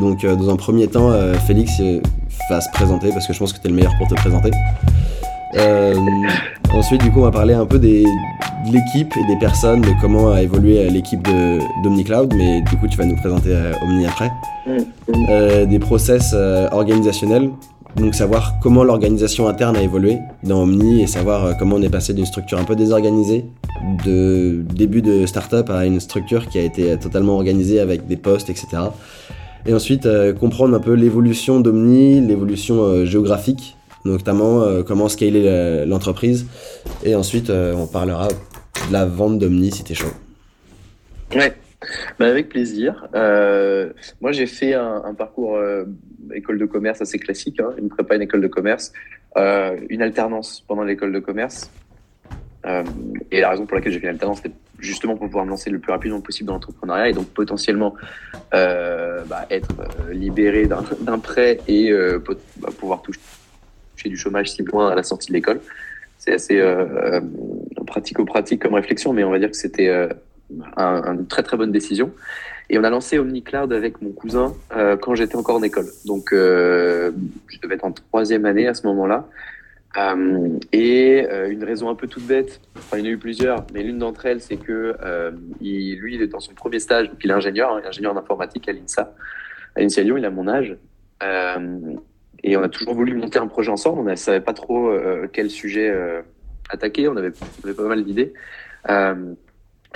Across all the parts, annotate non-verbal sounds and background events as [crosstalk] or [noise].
Donc, dans un premier temps, Félix va se présenter parce que je pense que tu es le meilleur pour te présenter. ensuite, du coup, on va parler un peu des, de l'équipe et des personnes, de comment a évolué l'équipe d'OmniCloud, mais du coup, tu vas nous présenter Omni après. Mm. des process organisationnels, donc savoir comment l'organisation interne a évolué dans Omni et savoir euh, comment on est passé d'une structure un peu désorganisée de début de startup à une structure qui a été totalement organisée avec des postes, etc. Et ensuite euh, comprendre un peu l'évolution d'Omni, l'évolution euh, géographique, notamment comment scaler l'entreprise. Et ensuite on parlera de la vente d'Omni si t'es chaud. Ouais. Bah avec plaisir. moi, j'ai fait un, parcours école de commerce assez classique, hein, une prépa, une école de commerce, euh, une alternance pendant l'école de commerce. Euh, et la raison pour laquelle j'ai fait une alternance, c'était justement pour pouvoir me lancer le plus rapidement possible dans l'entrepreneuriat et donc potentiellement euh, bah, être libéré d'un prêt et bah, pouvoir toucher du chômage si loin à la sortie de l'école. C'est assez pratico-pratique comme réflexion, mais on va dire que c'était une très très bonne décision. Et on a lancé OmniCloud avec mon cousin euh, quand j'étais encore en école. Donc, euh, je devais être en troisième année à ce moment-là. Euh, et euh, une raison un peu toute bête, enfin il y en a eu plusieurs, mais l'une d'entre elles, c'est que euh, il, lui, il est dans son premier stage, donc il est ingénieur, hein, ingénieur d'informatique à l'INSA, à l'INSA Lyon, il a mon âge. et on a toujours voulu monter un projet ensemble, on ne savait pas trop quel sujet attaquer, on avait, on avait pas mal d'idées.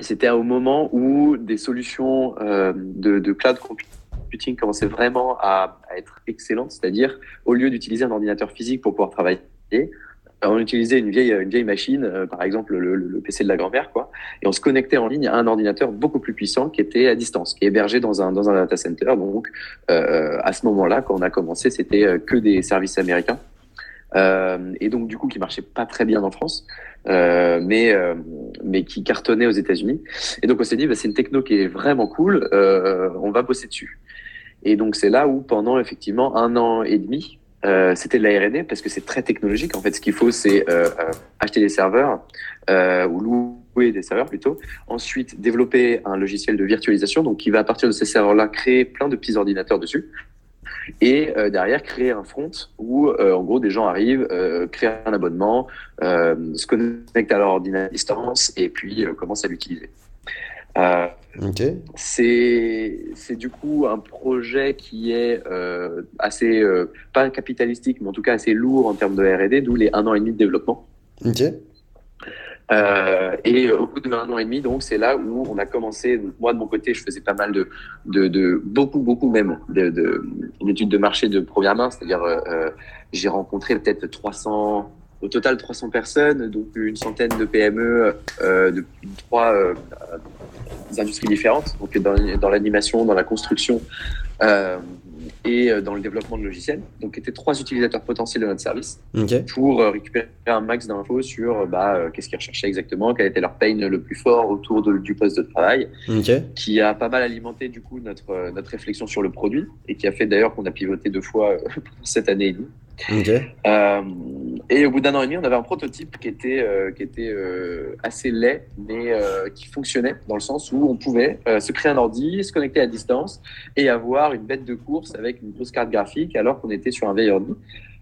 C'était au moment où des solutions euh, de, de, cloud computing commençaient vraiment à être excellentes, c'est-à-dire au lieu d'utiliser un ordinateur physique pour pouvoir travailler, euh, on utilisait une vieille, machine, euh, par exemple le, PC de la grand-mère, quoi, et on se connectait en ligne à un ordinateur beaucoup plus puissant qui était à distance, qui est hébergé dans un, data center. Donc, euh, à ce moment-là, quand on a commencé, c'était que des services américains. Et donc du coup qui marchait pas très bien en France, mais mais qui cartonnait aux États-Unis. Et donc on s'est dit bah, c'est une techno qui est vraiment cool, on va bosser dessus. Et donc c'est là où pendant effectivement un an et demi, euh, c'était de la R&D parce que c'est très technologique. En fait, ce qu'il faut c'est acheter des serveurs ou louer des serveurs plutôt. Ensuite développer un logiciel de virtualisation donc qui va à partir de ces serveurs-là créer plein de petits ordinateurs dessus et euh, derrière créer un front où euh, en gros des gens arrivent, euh, créent un abonnement, se connectent à leur ordinateur à distance et puis commencent à l'utiliser. Okay. C'est du coup un projet qui est assez pas capitalistique mais en tout cas assez lourd en termes de R&D, d'où les un an et demi de développement. Okay. Euh, et au bout d'un an et demi, donc c'est là où on a commencé. moi de mon côté, je faisais pas mal de, de, de beaucoup, beaucoup même d'études de, de, marché de première main, c'est-à-dire euh, euh j'ai rencontré peut-être 300, au total 300 personnes, donc une centaine de PME euh, de trois euh, industries différentes, donc dans, dans l'animation, dans la construction. Euh, et euh, dans le développement de logiciels. Donc, étaient trois utilisateurs potentiels de notre service pour euh, récupérer un max d'infos sur euh, bah, qu'est-ce qu'ils recherchaient exactement, quel était leur pain le plus fort autour de, du poste de travail, qui a pas mal alimenté du coup notre, notre réflexion sur le produit et qui a fait d'ailleurs qu'on a pivoté deux fois [laughs] cette année et demie. Euh, et au bout d'un an et demi, on avait un prototype qui était, euh, qui était euh, assez laid, mais qui fonctionnait dans le sens où on pouvait se créer un ordi, se connecter à distance et avoir une bête de course avec une grosse carte graphique alors qu'on était sur un vieil ordi.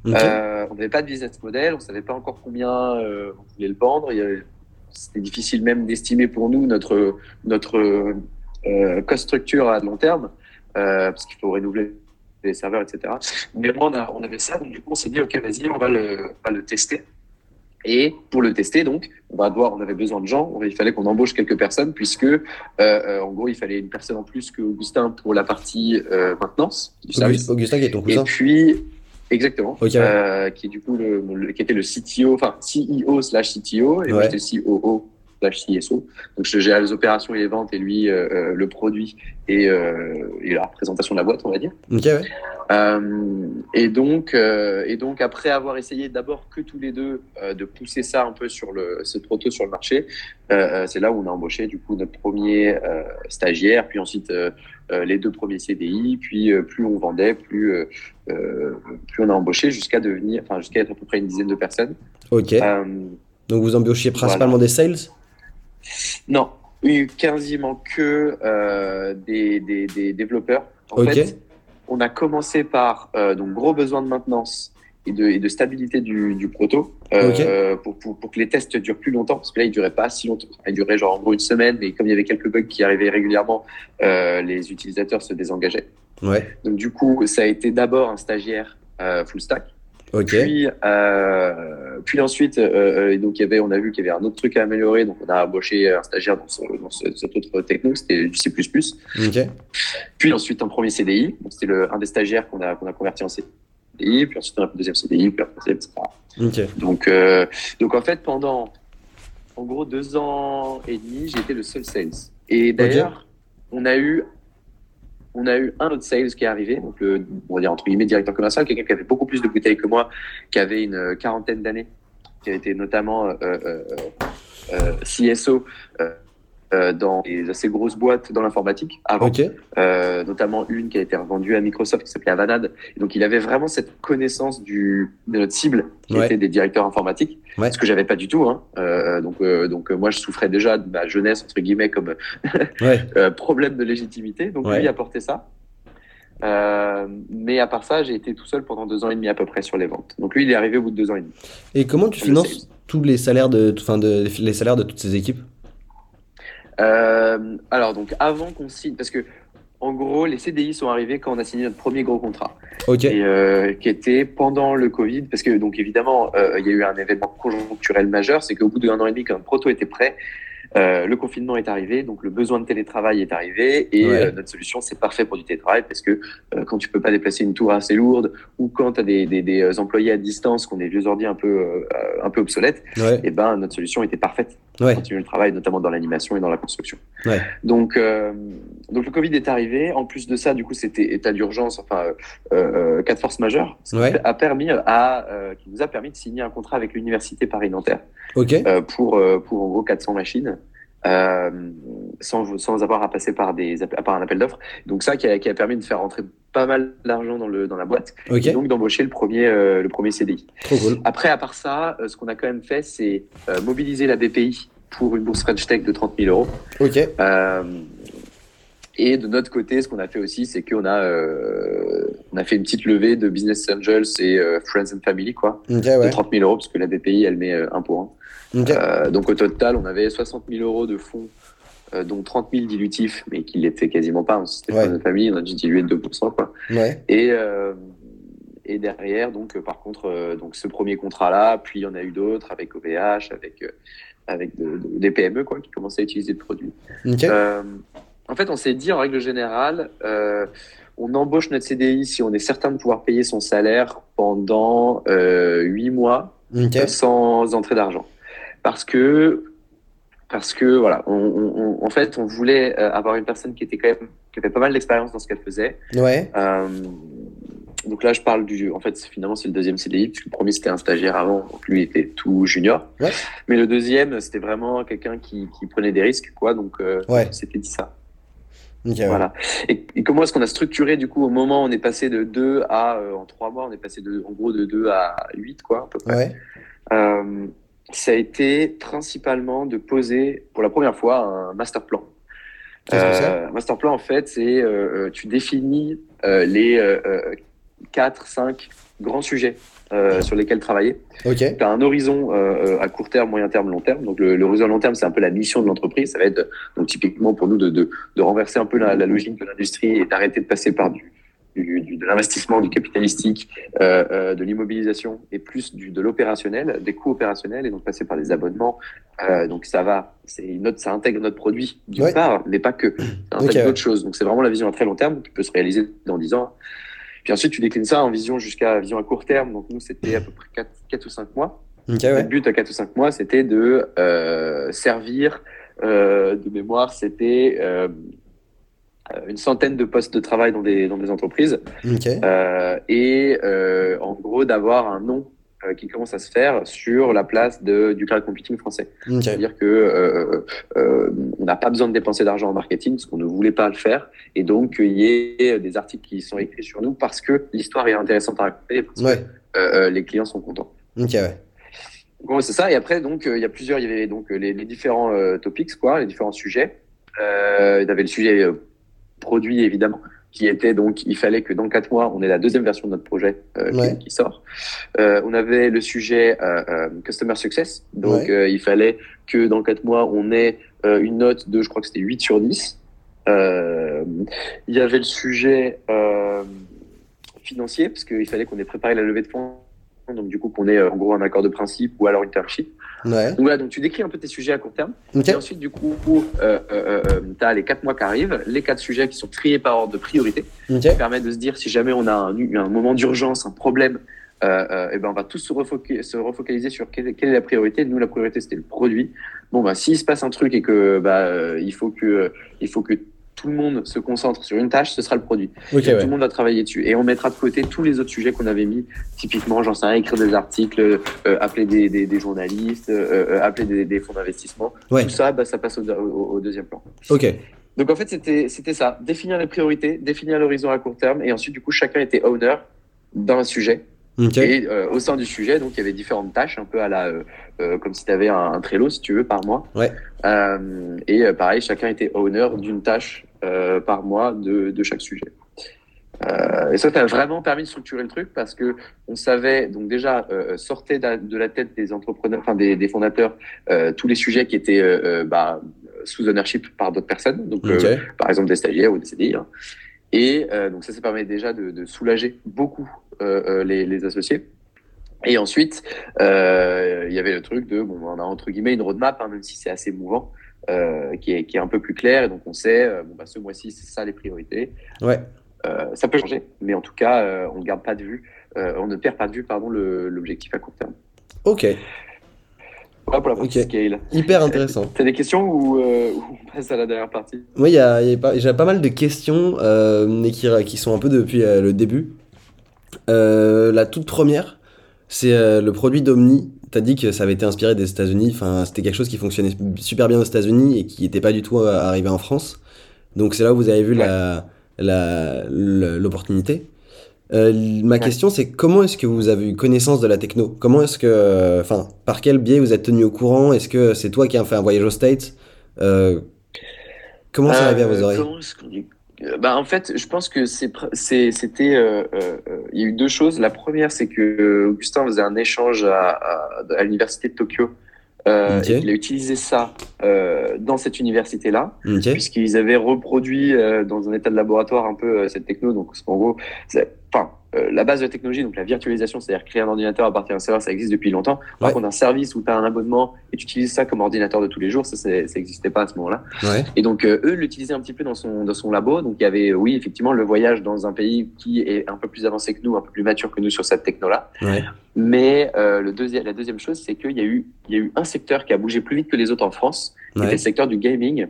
on n'avait pas de business model, on savait pas encore combien on voulait le vendre. C'était difficile même d'estimer pour nous notre, notre cost structure à long terme, parce qu'il faut renouveler des serveurs, etc. Mais moi, on, a, on avait ça, donc du coup, on s'est dit, OK, vas-y, on va le, va le tester. Et pour le tester, donc, on va devoir, on avait besoin de gens, il fallait qu'on embauche quelques personnes, puisque, euh, euh, en gros, il fallait une personne en plus que Augustin pour la partie euh, maintenance du service. Augustin qui est ton cousin. Et puis, exactement, euh, qui est du coup le, qui était le CTO, enfin CEO slash CTO, et moi j'étais COO CSO. Donc je gère les opérations et les ventes et lui euh, euh, le produit et, euh, et, la représentation de la boîte, on va dire. et donc et donc après avoir essayé d'abord que tous les deux de pousser ça un peu sur le ce proto sur le marché, c'est là où on a embauché du coup notre premier stagiaire, puis ensuite les deux premiers CDI, puis plus on vendait, plus plus on a embauché jusqu'à devenir, enfin jusqu'à être à peu près une dizaine de personnes. Ok. Donc vous embauchiez principalement des sales? Non, eu quasiment que euh, des, des, des, développeurs. En fait, on a commencé par donc gros besoin de maintenance et de, et de stabilité du, du proto pour, pour, pour, que les tests durent plus longtemps parce que là ils duraient pas si longtemps. Ils duraient genre en gros une semaine mais comme il y avait quelques bugs qui arrivaient régulièrement les utilisateurs se désengageaient. Ouais. donc du coup ça a été d'abord un stagiaire full stack puis, euh, puis ensuite, euh, donc il y avait, on a vu qu'il y avait un autre truc à améliorer, donc on a embauché un stagiaire dans, ce, dans ce, cette autre techno, c'était du C++. Okay. Puis ensuite un premier CDI, c'était un des stagiaires qu'on a, qu'on a converti en CDI, puis ensuite un deuxième CDI, puis un troisième, etc. Okay. Donc, euh, donc en fait pendant, en gros deux ans et demi, j'ai été le seul sales. Et d'ailleurs, okay. on a eu on a eu un autre sales qui est arrivé, donc le, on va dire entre guillemets directeur commercial, quelqu'un qui avait beaucoup plus de bouteilles que moi, qui avait une quarantaine d'années, qui a été notamment euh, euh, euh, CSO euh, dans des assez grosses boîtes dans l'informatique avant, okay. euh, notamment une qui a été revendue à Microsoft qui s'appelait Avanade. Et donc il avait vraiment cette connaissance du, de notre cible qui Ouais. était des directeurs informatiques, Ouais. ce que j'avais pas du tout. Hein. Euh, donc donc moi je souffrais déjà de ma jeunesse entre guillemets comme [laughs] Ouais. problème de légitimité. Donc lui apportait ça. Euh, mais à part ça, j'ai été tout seul pendant deux ans et demi à peu près sur les ventes. Donc lui, il est arrivé au bout de deux ans et demi. Et comment tu finances tous les salaires de, enfin de, les salaires de toutes ces équipes? Euh, alors donc avant qu'on signe, parce que en gros les CDI sont arrivés quand on a signé notre premier gros contrat, Ok. et euh, qui était pendant le Covid, parce que donc évidemment euh, il y a eu un événement conjoncturel majeur, c'est qu'au bout d'un an et demi quand le proto était prêt, euh, le confinement est arrivé, donc le besoin de télétravail est arrivé, et Ouais. euh, notre solution c'est parfait pour du télétravail parce que euh, quand tu peux pas déplacer une tour assez lourde ou quand tu as des, des, des employés à distance, qui ont des vieux ordi un peu euh, un peu obsolètes, Ouais. et ben notre solution était parfaite Ouais. continuer le travail, notamment dans l'animation et dans la construction. Ouais. Donc, euh, donc le Covid est arrivé. En plus de ça, du coup, c'était état d'urgence, enfin, euh, euh, cas de force majeure, ce qui a permis à, euh, qui nous a permis de signer un contrat avec l'université Paris-Nanterre Ok. euh, pour, pour en gros 400 machines. Euh, sans, sans avoir à passer par des app- par un appel d'offres donc ça qui a, qui a permis de faire rentrer pas mal d'argent dans le dans la boîte Ok. et donc d'embaucher le premier euh, le premier CDI cool. après, à part ça, euh, ce qu'on a quand même fait, c'est euh, mobiliser la BPI pour une bourse French Tech de 30 000 euros. Ok. Et de notre côté, ce qu'on a fait aussi, c'est qu'on a, euh, on a fait une petite levée de Business Angels et euh, Friends and Family, quoi, Ok, de ouais. 30 000 euros, parce que la BPI, elle met euh, un pour un. Ok. Euh, donc au total, on avait 60 000 euros de fonds, dont 30 000 dilutifs, mais qui l'étaient quasiment pas. hein, C'était Ouais. Friends and Family, on a dû diluer de 2%, quoi. Ouais. Et, euh, et derrière, donc, euh, par contre, donc ce premier contrat-là, puis il y en a eu d'autres avec OVH, avec, avec de- de- des PME quoi, qui commençaient à utiliser le produit. Ok. En fait, on s'est dit, en règle générale, euh, on embauche notre CDI si on est certain de pouvoir payer son salaire pendant euh, 8 mois sans entrée d'argent. Parce que, parce que voilà, on, on- on- en fait, on voulait euh, avoir une personne qui était quand même, qui avait pas mal d'expérience dans ce qu'elle faisait. Ouais. Euh, donc là, je parle du. En fait, finalement, c'est le deuxième CDI, puisque le premier, c'était un stagiaire avant, donc lui était tout junior. Ouais. Mais le deuxième, c'était vraiment quelqu'un qui, qui prenait des risques, quoi. Donc, euh, Ouais. on s'était dit ça. Ok, ouais. Voilà. Et, et comment est-ce qu'on a structuré, du coup, au moment où on est passé de 2 à. euh, en 3 mois, on est passé de, en gros de 2 à 8, quoi, à peu près. Ouais. Euh, ça a été principalement de poser, pour la première fois, un master plan. Euh, un master plan, en fait, c'est euh, euh, tu définis euh, les euh, euh, 4, 5 grands sujets euh, sur lesquels travailler. Ok. Tu as un horizon euh, euh, à court terme, moyen terme, long terme. Donc l'horizon long terme, c'est un peu la mission de l'entreprise. Ça va être donc typiquement pour nous de, de, de renverser un peu la, la logique de l'industrie et d'arrêter de passer par du, du, du- de l'investissement, du capitalistique, euh, euh, de l'immobilisation et plus du, de l'opérationnel, des coûts opérationnels et donc passer par des abonnements. Euh, donc ça va, c'est autre, ça intègre notre produit d'une Ouais. part, mais pas que. Ça intègre d'autres choses. Donc c'est vraiment la vision à très long terme qui peut se réaliser dans 10 ans. Puis ensuite, tu déclines ça en vision jusqu'à vision à court terme. Donc nous, c'était à peu près 4, 4 ou 5 mois. Ok, Le but à 4 ou 5 mois, c'était de euh, servir euh, de mémoire, c'était euh, une centaine de postes de travail dans des, dans des entreprises Ok. euh, et euh, en gros d'avoir un nom euh, qui commence à se faire sur la place de, du cloud computing français. C'est-à-dire que euh, euh, on n'a pas besoin de dépenser d'argent en marketing parce qu'on ne voulait pas le faire et donc qu'il y ait des articles qui sont écrits sur nous parce que l'histoire est intéressante à raconter parce Ouais. que les clients sont contents. Ok, ouais. Bon, c'est ça. Et après, donc, il y a plusieurs, il y avait donc les, les différents topics, quoi, les différents sujets. Euh, il y avait le sujet produit, évidemment. Qui était donc, il fallait que dans quatre mois, on ait la deuxième version de notre projet qui, qui, sort. on avait le sujet Customer Success, donc il fallait que dans quatre mois, on ait une note de, je crois que c'était 8 sur 10. il y avait le sujet financier, parce qu'il fallait qu'on ait préparé la levée de fonds donc du coup qu'on ait en gros un accord de principe ou alors une term sheet. Ouais. Donc voilà, donc tu décris un peu tes sujets à court terme. Et ensuite, du coup, euh, euh, euh, tu as les quatre mois qui arrivent, les quatre sujets qui sont triés par ordre de priorité, qui permettent de se dire si jamais on a un, un moment d'urgence, un problème, euh, et ben on va tous se, refocaliser, se refocaliser sur quelle, est la priorité. Nous, la priorité, c'était le produit. Bon, bah, s'il se passe un truc et que bah, il faut que, il faut que tout le monde se concentre sur une tâche, ce sera le produit. Tout le monde va travailler dessus. Et on mettra de côté tous les autres sujets qu'on avait mis, typiquement, j'en sais rien, écrire des articles, euh, appeler des, des, des journalistes, euh, euh appeler des, des fonds d'investissement. Tout ça, bah, ça passe au, au, deuxième plan. Ok. Donc en fait, c'était ça. Définir les priorités, définir l'horizon à court terme. Et ensuite, du coup, chacun était owner d'un sujet. Et euh, au sein du sujet, donc il y avait différentes tâches, un peu à la, euh, euh comme si tu avais un, un, Trello, si tu veux, par mois. Ouais. Et pareil, chacun était owner d'une tâche par mois de, de chaque sujet. et ça, ça a vraiment permis de structurer le truc parce que on savait donc déjà sortait de la tête des entrepreneurs, enfin des, des fondateurs, tous les sujets qui étaient bah, sous ownership par d'autres personnes, donc par exemple des stagiaires ou des CDI. Hein. Et euh, donc ça, ça permet déjà de, de soulager beaucoup les, les, associés. Et ensuite, euh, il y avait le truc de, bon, on a entre guillemets une roadmap, hein, même si c'est assez mouvant, euh, qui, est, qui est un peu plus clair. Et donc on sait, bon, bah, ce mois-ci, c'est ça les priorités. Ouais. ça peut changer, mais en tout cas, on ne garde pas de vue, on ne perd pas de vue, pardon, l'objectif à court terme. Ok. Voilà pour la partie scale. Hyper intéressant. [laughs] T'as des questions ou, euh, on passe à la dernière partie? Oui, y a, y a pas, j'ai pas mal de questions, euh, mais qui, qui, sont un peu depuis euh, le début. Euh, la toute première, c'est euh, le produit d'Omni. T'as dit que ça avait été inspiré des États-Unis. Enfin, c'était quelque chose qui fonctionnait super bien aux États-Unis et qui n'était pas du tout arrivé en France. Donc c'est là où vous avez vu ouais. la, l'opportunité. Euh, ma question, c'est comment est-ce que vous avez eu connaissance de la techno? Comment est-ce que, enfin, par quel biais vous êtes tenu au courant? Est-ce que c'est toi qui as fait un voyage aux States? Euh, Comment ça arrivé à vos euh, oreilles bah, en fait, je pense que c'était, euh, il y a eu deux choses. La première, c'est que Augustin faisait un échange à, à, à l'université de Tokyo. Euh, okay. il a utilisé ça euh, dans cette université-là, okay. puisqu'ils avaient reproduit euh, dans un état de laboratoire un peu cette techno. Donc, en gros, enfin, euh, la base de la technologie, donc la virtualisation, c'est-à-dire créer un ordinateur à partir d'un serveur, ça existe depuis longtemps. Par ouais. contre, un service où tu as un abonnement et tu utilises ça comme ordinateur de tous les jours, ça, ça n'existait pas à ce moment-là. Ouais. Et donc, euh, eux l'utilisaient un petit peu dans son, dans son labo. Donc, il y avait, oui, effectivement, le voyage dans un pays qui est un peu plus avancé que nous, un peu plus mature que nous sur cette techno-là. Ouais. Mais euh, le deuxième, la deuxième chose, c'est qu'il y, a eu, il y a eu un secteur qui a bougé plus vite que les autres en France, qui était le secteur du gaming,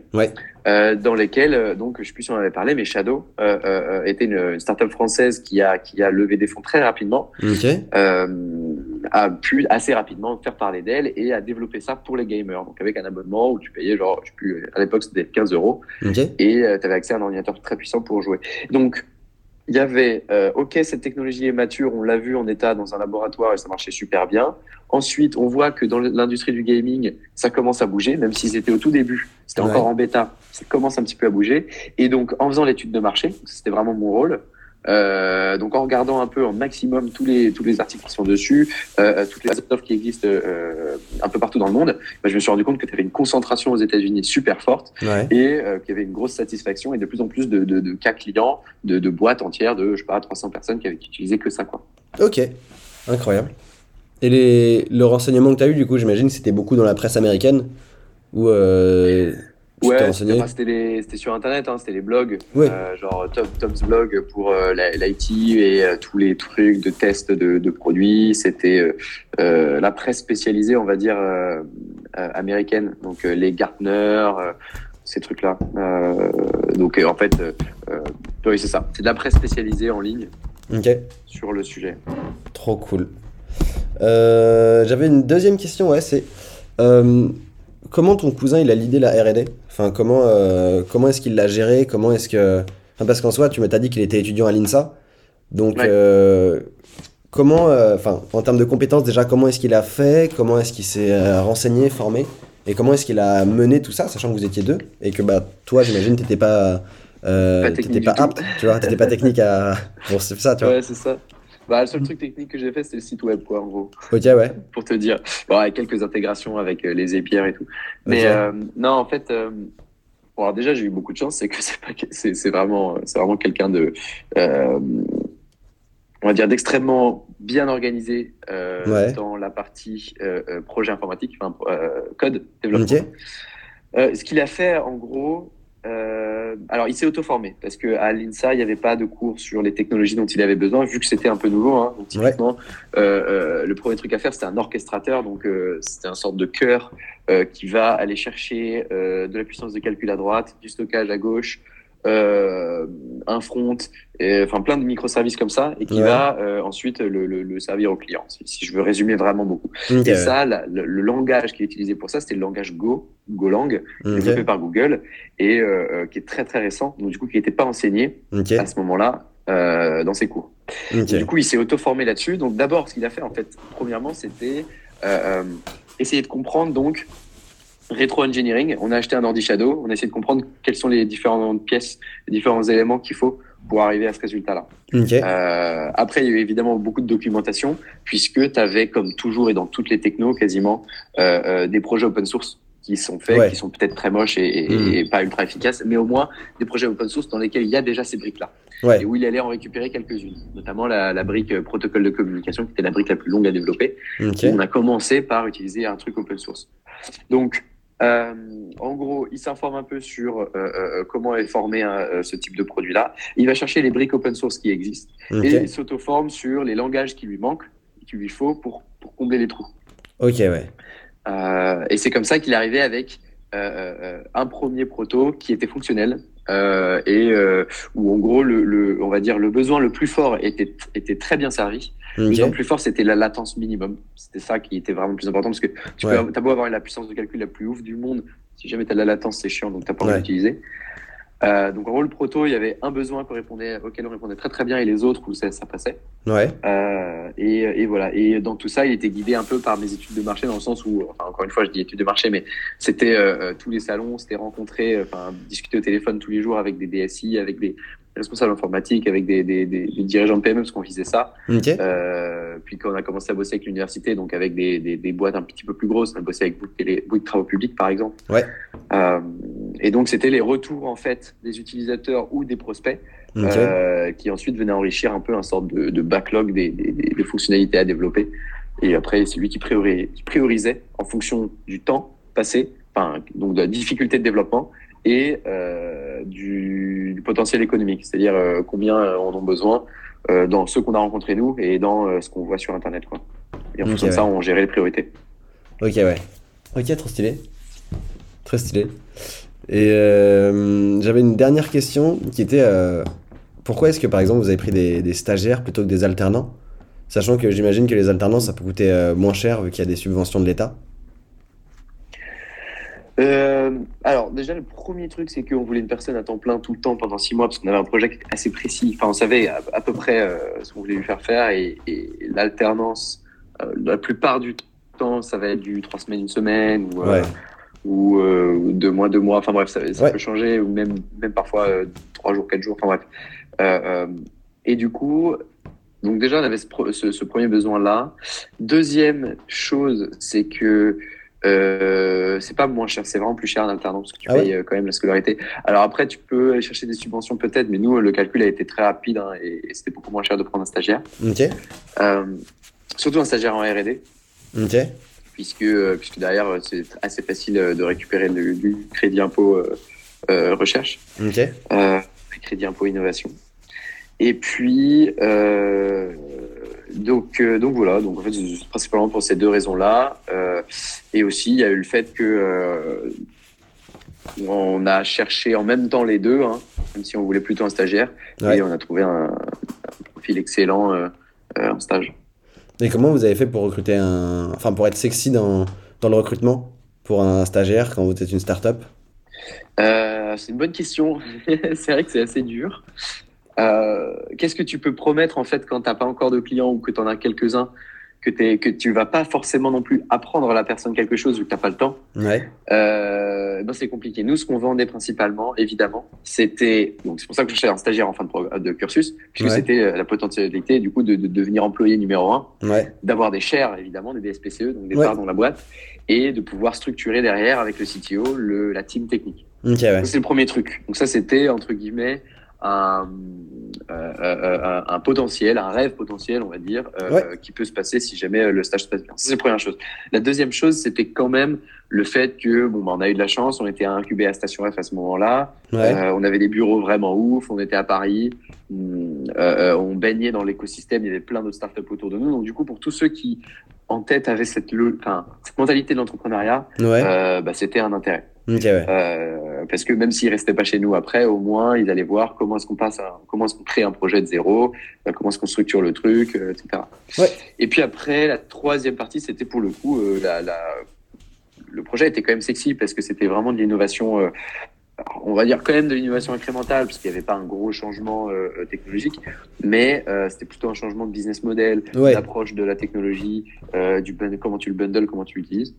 euh, dans lequel, euh, donc, je sais plus si on en avait parlé, mais Shadow euh, euh, était une, une startup française qui a, qui a levé des fonds très rapidement, okay. a pu assez rapidement faire parler d'elle et a développé ça pour les gamers. Donc, avec un abonnement où tu payais, genre, je sais plus, à l'époque, c'était 15 euros, okay. et tu avais accès à un ordinateur très puissant pour jouer. Donc, il y avait, euh, ok, cette technologie est mature, on l'a vu en état dans un laboratoire et ça marchait super bien. Ensuite, on voit que dans l'industrie du gaming, ça commence à bouger, même s'ils étaient au tout début, c'était ouais. encore en bêta, ça commence un petit peu à bouger. Et donc, en faisant l'étude de marché, c'était vraiment mon rôle, euh, donc en regardant un peu en maximum tous les tous les articles qui sont dessus, euh, toutes les offres qui existent euh, un peu partout dans le monde, bah, je me suis rendu compte que tu avais une concentration aux États-Unis super forte ouais. et euh, qu'il y avait une grosse satisfaction et de plus en plus de, de, de cas clients, de, de, boîtes entières de je sais pas 300 personnes qui avaient utilisé que ça quoi. Ok, incroyable. Et les, le renseignement que tu as eu du coup, j'imagine, c'était beaucoup dans la presse américaine ou euh, Ouais, c'était sur internet, hein, c'était les blogs, ouais. euh, genre Tom, Tom's blog pour euh, l'IT et euh, tous les trucs de tests de, de produits. C'était euh, la presse spécialisée, on va dire américaine, donc les Gartner, ces trucs-là. donc en fait, oui c'est ça, c'est de la presse spécialisée en ligne okay. sur le sujet. Trop cool. J'avais une deuxième question, ouais, c'est comment ton cousin il a l'idée la R&D Enfin, comment, euh, comment est-ce qu'il l'a géré? Comment est-ce que... Enfin, parce qu'en soi, tu m'as dit qu'il était étudiant à l'INSA. Donc, ouais. euh, comment... euh, Enfin, en termes de compétences, déjà, comment est-ce qu'il a fait? Comment est-ce qu'il s'est renseigné, formé? Et comment est-ce qu'il a mené tout ça, sachant que vous étiez deux? Et que, bah, toi, j'imagine, t'étais pas euh, t'étais pas apte, tu vois, t'étais pas technique à pour ça, tu vois. Ouais, c'est ça. Bah, le seul truc technique que j'ai fait, c'est le site web, quoi, en gros. Ok, ouais. Pour te dire. Bon, avec quelques intégrations avec euh, les épières et tout. Mais euh, non, en fait, euh, bon, alors déjà, j'ai eu beaucoup de chance, c'est que c'est pas, c'est, c'est vraiment, c'est vraiment quelqu'un de, on va dire, d'extrêmement bien organisé Ouais. dans la partie projet informatique, enfin, code, développement. Ce qu'il a fait, en gros, euh, alors il s'est auto-formé parce que à l'INSA, il n'y avait pas de cours sur les technologies dont il avait besoin, vu que c'était un peu nouveau. Hein. Donc, typiquement, euh, euh, le premier truc à faire, c'était un orchestrateur, donc euh, c'était un sorte de cœur euh, qui va aller chercher euh, de la puissance de calcul à droite, du stockage à gauche, euh, un front, et, enfin plein de microservices comme ça, et qui Ouais. va euh, ensuite le, le, le servir au client. Si, si je veux résumer vraiment beaucoup. Et ça, la- le, le langage qui est utilisé pour ça, c'était le langage Go, Golang, développé par Google et euh, euh, qui est très très récent, donc du coup qui n'était pas enseigné à ce moment-là euh, dans ses cours. Du coup, il s'est auto-formé là-dessus. Donc d'abord, ce qu'il a fait en fait, premièrement, c'était euh, euh, essayer de comprendre donc rétro-engineering. On a acheté un ordi Shadow, on a essayé de comprendre quelles sont les différentes pièces, les différents éléments qu'il faut pour arriver à ce résultat-là. Ok, Euh, après, il y a eu évidemment beaucoup de documentation, puisque tu avais, comme toujours et dans toutes les technos quasiment, euh, euh, des projets open source qui sont faits, Ouais. qui sont peut-être très moches et, et- et pas ultra efficaces, mais au moins des projets open source dans lesquels il y a déjà ces briques-là, ouais, et où il allait en récupérer quelques-unes, notamment la, la brique euh, protocole de communication, qui était la brique la plus longue à développer. ok, On a commencé par utiliser un truc open source. Donc, euh, en gros, il s'informe un peu sur euh, euh, comment est formé euh, ce type de produit-là. Il va chercher les briques open source qui existent et il s'auto-forme sur les langages qui lui manquent, qu'il lui faut pour, pour combler les trous. ok, ouais, et c'est comme ça qu'il est arrivé avec un premier proto qui était fonctionnel euh, et euh, où en gros le, le, on va dire le besoin le plus fort était, était très bien servi. Le besoin le plus fort c'était la latence minimum. C'était ça qui était vraiment le plus important parce que tu Ouais. peux, as beau avoir la puissance de calcul la plus ouf du monde, si jamais tu as de la latence c'est chiant donc t'as pas envie Ouais. d'utiliser. Euh, donc en gros le proto il y avait un besoin qu'on répondait, auquel on répondait très très bien et les autres où ça, ça passait. ouais, Euh, et, et voilà. Et dans tout ça, il était guidé un peu par mes études de marché, dans le sens où, enfin, encore une fois, je dis études de marché, mais c'était euh, tous les salons, c'était rencontrer, euh, enfin, discuter au téléphone tous les jours avec des DSI, avec des responsables informatiques, avec des, des, des, des dirigeants de PME, parce qu'on faisait ça. Euh, puis quand on a commencé à bosser avec l'université, donc avec des, boîtes un petit peu plus grosses, on a bossé avec Bouygues, Travaux Publics, par exemple. Ouais. Euh, et donc, c'était les retours, en fait, des utilisateurs ou des prospects euh, qui ensuite venait enrichir un peu un sorte de, de backlog des, fonctionnalités à développer. Et après, c'est lui qui, priori- qui priorisait en fonction du temps passé, enfin, donc de la difficulté de développement et euh, du, du potentiel économique, c'est-à-dire euh, combien euh, en ont besoin euh, dans ceux qu'on a rencontrés nous et dans euh, ce qu'on voit sur Internet. Quoi. Et en Ok, fonction de ça, on gérait les priorités. ok, ouais, ok, trop stylé, très stylé. Et j'avais une dernière question qui était pourquoi est-ce que par exemple vous avez pris des, des stagiaires plutôt que des alternants? Sachant que j'imagine que les alternants ça peut coûter moins cher vu qu'il y a des subventions de l'État. Euh, alors déjà le premier truc c'est qu'on voulait une personne à temps plein tout le temps pendant six mois parce qu'on avait un projet qui était assez précis. Enfin on savait à, à peu près euh, ce qu'on voulait lui faire faire et, et l'alternance euh, la plupart du temps ça va être du trois semaines une semaine ou euh, Ouais, ou euh, ou deux mois deux mois. Enfin bref ça, ça Ouais. peut changer ou même même parfois euh, trois jours quatre jours. Enfin bref. Euh, euh, et du coup donc déjà on avait ce, ce, ce premier besoin là. Deuxième chose c'est que euh, c'est pas moins cher, c'est vraiment plus cher en alternance parce que tu Ah payes euh, quand même la scolarité. Alors après, tu peux aller chercher des subventions peut-être, mais nous, le calcul a été très rapide hein, et, et c'était beaucoup moins cher de prendre un stagiaire. ok, Euh, surtout un stagiaire en R&D, ok, puisque, euh, puisque derrière, c'est assez facile de récupérer du, du crédit impôt euh, recherche, ok, euh, crédit impôt innovation. Et puis, euh, donc, euh, donc voilà, donc en fait, c'est principalement pour ces deux raisons-là. Euh, et aussi, il y a eu le fait que euh, on a cherché en même temps les deux, hein, même si on voulait plutôt un stagiaire, Ouais. et on a trouvé un, un profil excellent en stage. Et comment vous avez fait pour recruter un. Enfin, pour être sexy dans, dans le recrutement pour un stagiaire quand vous êtes une start-up? C'est une bonne question. [laughs] c'est vrai que c'est assez dur. Euh, Qu'est-ce que tu peux promettre en fait quand t'as pas encore de clients ou que tu en as quelques-uns que, es, que tu vas pas forcément non plus apprendre à la personne quelque chose vu que tu n'as pas le temps, ouais. euh, ben c'est compliqué. Nous, ce qu'on vendait principalement, évidemment, c'était. Donc, c'est pour ça que je cherchais un stagiaire en fin de, de cursus, puisque c'était euh, la potentialité, du coup, de, de devenir employé numéro un, ouais. d'avoir des shares, évidemment, des DSPCE, donc des parts dans la boîte, et de pouvoir structurer derrière avec le CTO le, la team technique. Okay, c'est le premier truc. Donc, ça, c'était, entre guillemets, un, euh, euh, un, potentiel, un rêve potentiel, on va dire, euh, qui peut se passer si jamais le stage se passe bien. C'est la première chose. La deuxième chose, c'était quand même le fait que bon, bah, on a eu de la chance, on était incubé à Station F à ce moment-là, on avait des bureaux vraiment ouf, on était à Paris, hum, on baignait dans l'écosystème, il y avait plein d'autres startups autour de nous. Donc du coup, pour tous ceux qui en tête avaient cette, cette mentalité de l'entrepreneuriat, bah, c'était un intérêt. Euh, parce que même s'ils restaient pas chez nous après, au moins ils allaient voir comment est-ce qu'on passe, comment est-ce qu'on crée un projet de zéro, euh, comment est-ce qu'on structure le truc, euh, etc. Ouais. Et puis après, la troisième partie, c'était pour le coup, la, la, le projet était quand même sexy parce que c'était vraiment de l'innovation. On va dire quand même de l'innovation incrémentale, parce qu'il n'y avait pas un gros changement technologique, mais c'était plutôt un changement de business model, d'approche de la technologie, du comment tu le bundles, comment tu l'utilises.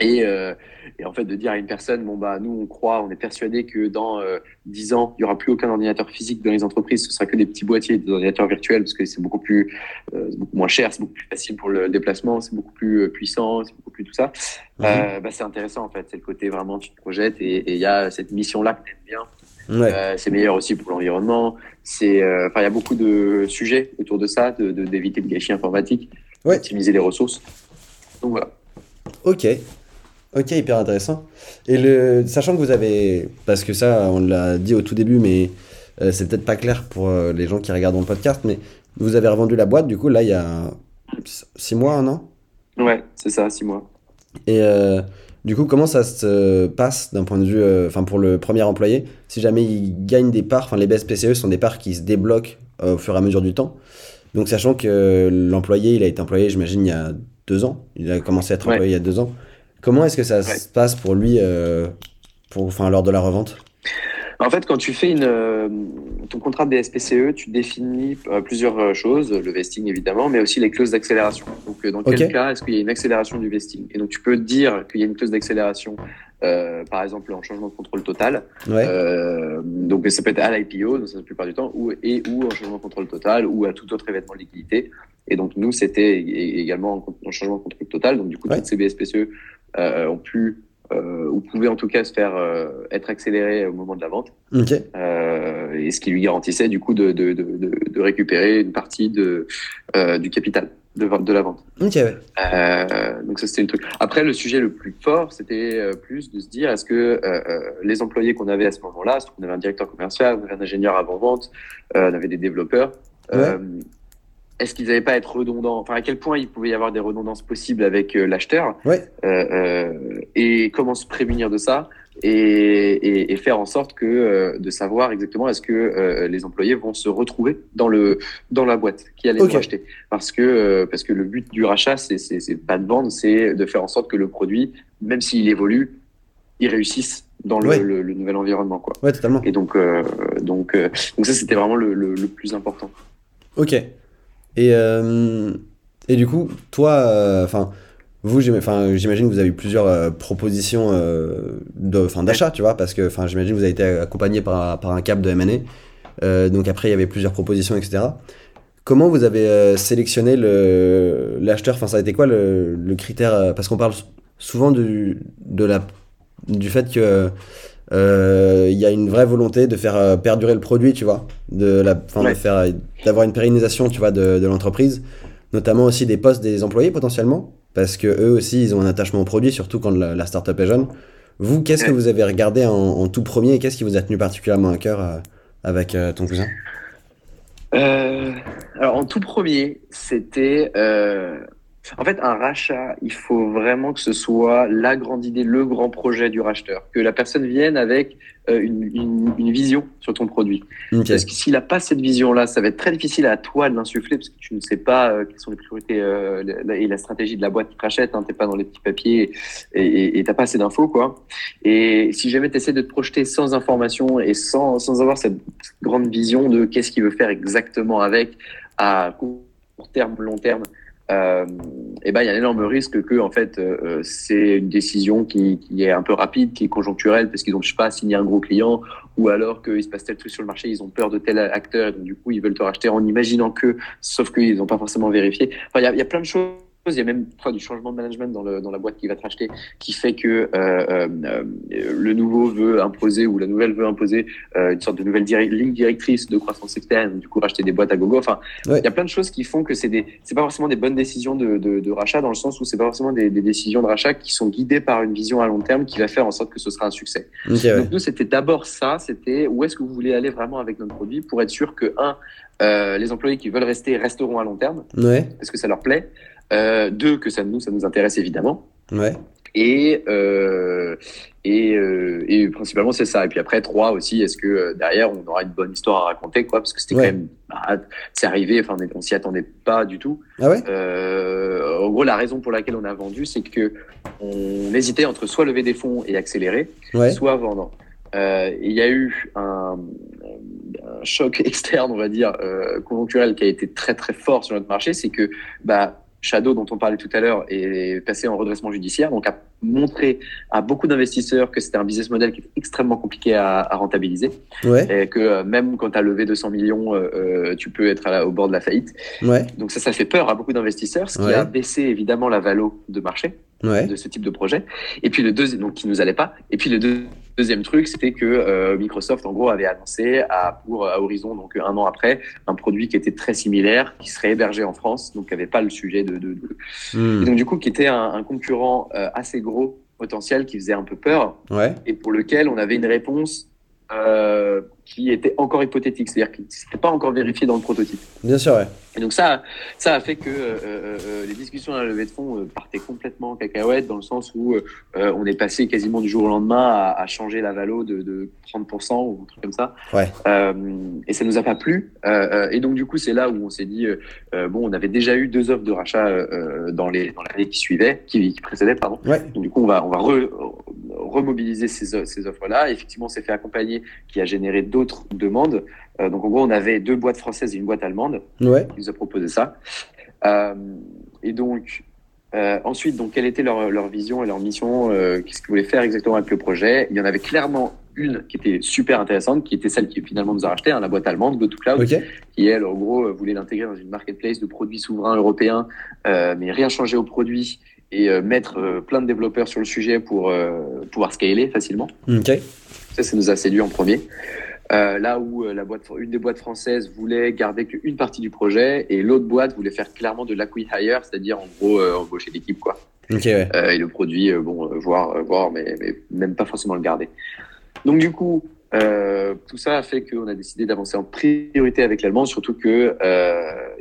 Et, euh, et, en fait, de dire à une personne, bon, bah, nous, on croit, on est persuadé que dans euh, 10 ans, il n'y aura plus aucun ordinateur physique dans les entreprises, ce sera que des petits boîtiers, des ordinateurs virtuels, parce que c'est beaucoup plus, euh, beaucoup moins cher, c'est beaucoup plus facile pour le déplacement, c'est beaucoup plus euh, puissant, c'est beaucoup plus tout ça. Mhm. Bah, c'est intéressant, en fait. C'est le côté vraiment, tu te projettes et il y a cette mission-là que tu aimes bien. Ouais. c'est meilleur aussi pour l'environnement. C'est, enfin, il y a beaucoup de sujets autour de ça, de, d'éviter le gâchis informatique, ouais. d'optimiser les ressources. Donc voilà. Ok. Ok, hyper intéressant. Et le, sachant que vous avez, parce que ça, on l'a dit au tout début, mais euh, c'est peut-être pas clair pour euh, les gens qui regardent le podcast, mais vous avez revendu la boîte, du coup, là, il y a six mois, un an? Ouais, c'est ça, six mois. Et euh, du coup, comment ça se passe d'un point de vue, enfin, pour le premier employé, si jamais il gagne des parts, enfin, les BSPCE sont des parts qui se débloquent au fur et à mesure du temps. Donc, sachant que l'employé, il a été employé, j'imagine, il y a deux ans, il a commencé à être employé il y a deux ans. Comment est-ce que ça se passe pour lui euh, pour, enfin, lors de la revente? En fait, quand tu fais une, euh, ton contrat de BSPCE, tu définis euh, plusieurs choses, le vesting évidemment, mais aussi les clauses d'accélération. Donc, dans quel cas est-ce qu'il y a une accélération du vesting? Et donc, tu peux dire qu'il y a une clause d'accélération, par exemple en changement de contrôle total. donc, ça peut être à l'IPO, dans la plupart du temps, ou, et ou en changement de contrôle total, ou à tout autre événement de liquidité. Et donc, nous, c'était également en changement de contrôle total. Donc, du coup, toutes ces BSPCE euh, ont pu euh, ou pouvaient en tout cas se faire euh, être accéléré au moment de la vente. Euh, et ce qui lui garantissait du coup de, de, de, de récupérer une partie de, euh, du capital de, de la vente. Okay, donc ça c'était une truc. Après le sujet le plus fort c'était plus de se dire est-ce que les employés qu'on avait à ce moment-là, on avait un directeur commercial, on avait un ingénieur avant vente, on avait des développeurs. Ouais est-ce qu'ils n'avaient pas à être redondants? Enfin, à quel point il pouvait y avoir des redondances possibles avec euh, l'acheteur? Ouais. euh, euh, Et comment se prémunir de ça? Et, et, et, faire en sorte que euh, de savoir exactement est-ce que euh, les employés vont se retrouver dans le dans la boîte qui allait okay. acheter parce que parce que le but du rachat c'est c'est pas de vendre c'est de faire en sorte que le produit même s'il évolue il réussisse dans le, ouais. le, le, nouvel environnement quoi. Ouais totalement. Et donc donc donc ça c'était vraiment le, le, plus important. Ok. Et, euh, et du coup, toi, enfin, vous, j'imagine que vous avez eu plusieurs euh, propositions euh, d'achat, tu vois, parce que j'imagine que vous avez été accompagné par, par un cap de M&A. Euh, donc après, il y avait plusieurs propositions, etc. Comment vous avez euh, sélectionné l'acheteur? Enfin, ça a été quoi le, le critère Parce qu'on parle souvent du, de la, du fait que il euh, y a une vraie volonté de faire euh, perdurer le produit, tu vois, de la, ouais. de faire, d'avoir une pérennisation, tu vois, de, de l'entreprise, notamment aussi des postes des employés potentiellement, parce que eux aussi, ils ont un attachement au produit, surtout quand la, la startup est jeune. Vous, qu'est-ce que vous avez regardé en, en tout premier et qu'est-ce qui vous a tenu particulièrement à cœur euh, avec euh, ton cousin? Euh, Alors, en tout premier, c'était en fait, un rachat, il faut vraiment que ce soit la grande idée, le grand projet du racheteur. Que la personne vienne avec une, une, une, vision sur ton produit. Okay. Parce que s'il n'a pas cette vision-là, ça va être très difficile à toi de l'insuffler parce que tu ne sais pas euh, quelles sont les priorités euh, la, et la stratégie de la boîte qui te rachète. Hein, tu n'es pas dans les petits papiers et tu n'as pas assez d'infos. quoi. Et si jamais tu essaies de te projeter sans information et sans, sans avoir cette grande vision de qu'est-ce qu'il veut faire exactement avec à court terme, long terme, euh, et ben il y a un énorme risque que en fait euh, c'est une décision qui, qui, est un peu rapide, qui est conjoncturelle parce qu'ils ont je sais pas signé un gros client ou alors qu'il se passe tel truc sur le marché, ils ont peur de tel acteur du coup ils veulent te racheter en imaginant que, sauf qu'ils n'ont pas forcément vérifié. Enfin il y a plein de choses il y a même du changement de management dans, le, dans la boîte qui va te racheter, qui fait que euh, euh, euh, le nouveau veut imposer ou la nouvelle veut imposer euh, une sorte de nouvelle ligne directrice de croissance externe, du coup racheter des boîtes à gogo. Enfin, il y a plein de choses qui font que c'est des, c'est pas forcément des bonnes décisions de, de, de, rachat dans le sens où c'est pas forcément des, des, décisions de rachat qui sont guidées par une vision à long terme qui va faire en sorte que ce sera un succès. Donc nous, c'était d'abord ça, c'était où est-ce que vous voulez aller vraiment avec notre produit pour être sûr que un, euh, les employés qui veulent rester resteront à long terme, ouais. parce que ça leur plaît. Euh, deux, que ça nous, ça nous intéresse évidemment. Ouais. Et, euh, et, euh, et, principalement, c'est ça. Et puis après, trois aussi, est-ce que euh, derrière, on aura une bonne histoire à raconter, quoi, parce que c'était Ouais. quand même, bah, c'est arrivé, enfin, on s'y attendait pas du tout. Ah ouais? Euh, en gros, la raison pour laquelle on a vendu, c'est que on hésitait entre soit lever des fonds et accélérer, Ouais. soit vendre. Euh, Il y a eu un, un choc [laughs] externe, on va dire, euh, conjoncturel qui a été très très fort sur notre marché, c'est que bah, Shadow, dont on parlait tout à l'heure, est passé en redressement judiciaire, donc a montré à beaucoup d'investisseurs que c'était un business model qui était extrêmement compliqué à, à rentabiliser, Ouais. et que euh, même quand tu as levé 200 millions, euh, euh, tu peux être à la- au bord de la. Ouais. Donc ça, ça fait peur à beaucoup d'investisseurs, ce qui Ouais. a baissé évidemment la valo de marché de ce type de projet. Et puis le deuxième, donc qui nous allait pas. Et puis le deux- deuxième truc, c'était que euh, Microsoft en gros avait annoncé à pour à Horizon donc un an après un produit qui était très similaire, qui serait hébergé en France, donc qui avait pas le sujet de, de, de- Hmm. et donc du coup qui était un, un concurrent euh, assez gros potentiel qui faisait un peu peur Ouais. et pour lequel on avait une réponse euh, qui était encore hypothétique, c'est-à-dire que c'était pas encore vérifié dans le prototype. Bien sûr, ouais. Et donc ça, ça a fait que euh, euh, euh, les discussions à la levée de fonds euh, partaient complètement en cacahuète dans le sens où euh, on est passé quasiment du jour au lendemain à, à changer la valo de, de 30% ou un truc comme ça. Ouais. Euh, et ça nous a pas plu. Et donc du coup c'est là où on s'est dit bon on avait déjà eu deux offres de rachat dans les dans l'année qui suivait, qui, qui précédait pardon. Ouais. Donc du coup on va on va re- remobiliser ces, ces offres là. Effectivement on s'est fait accompagner qui a généré d'autres demandes. Euh, donc en gros on avait deux boîtes françaises et une boîte allemande Ouais. qui nous a proposé ça. Euh, et donc, euh, ensuite, donc, quelle était leur, leur vision et leur mission Qu'est-ce qu'ils voulaient faire exactement avec le projet? Il y en avait clairement une qui était super intéressante, qui était celle qui finalement nous a racheté, hein, la boîte allemande, GoToCloud, Ok. qui elle, en gros, voulait l'intégrer dans une marketplace de produits souverains européens, mais rien changer au produit et euh, mettre euh, plein de développeurs sur le sujet pour euh, pouvoir scaler facilement. Ça, ça nous a séduit en premier. Euh, là où la boîte, une des boîtes françaises voulait garder qu'une partie du projet et l'autre boîte voulait faire clairement de l'acquis-hire, c'est-à-dire en gros euh, embaucher l'équipe quoi. Ok, ouais. Euh, et le produit, bon, voir, voir, mais, mais même pas forcément le garder. Donc du coup, tout ça a fait qu'on a décidé d'avancer en priorité avec l'allemand, surtout que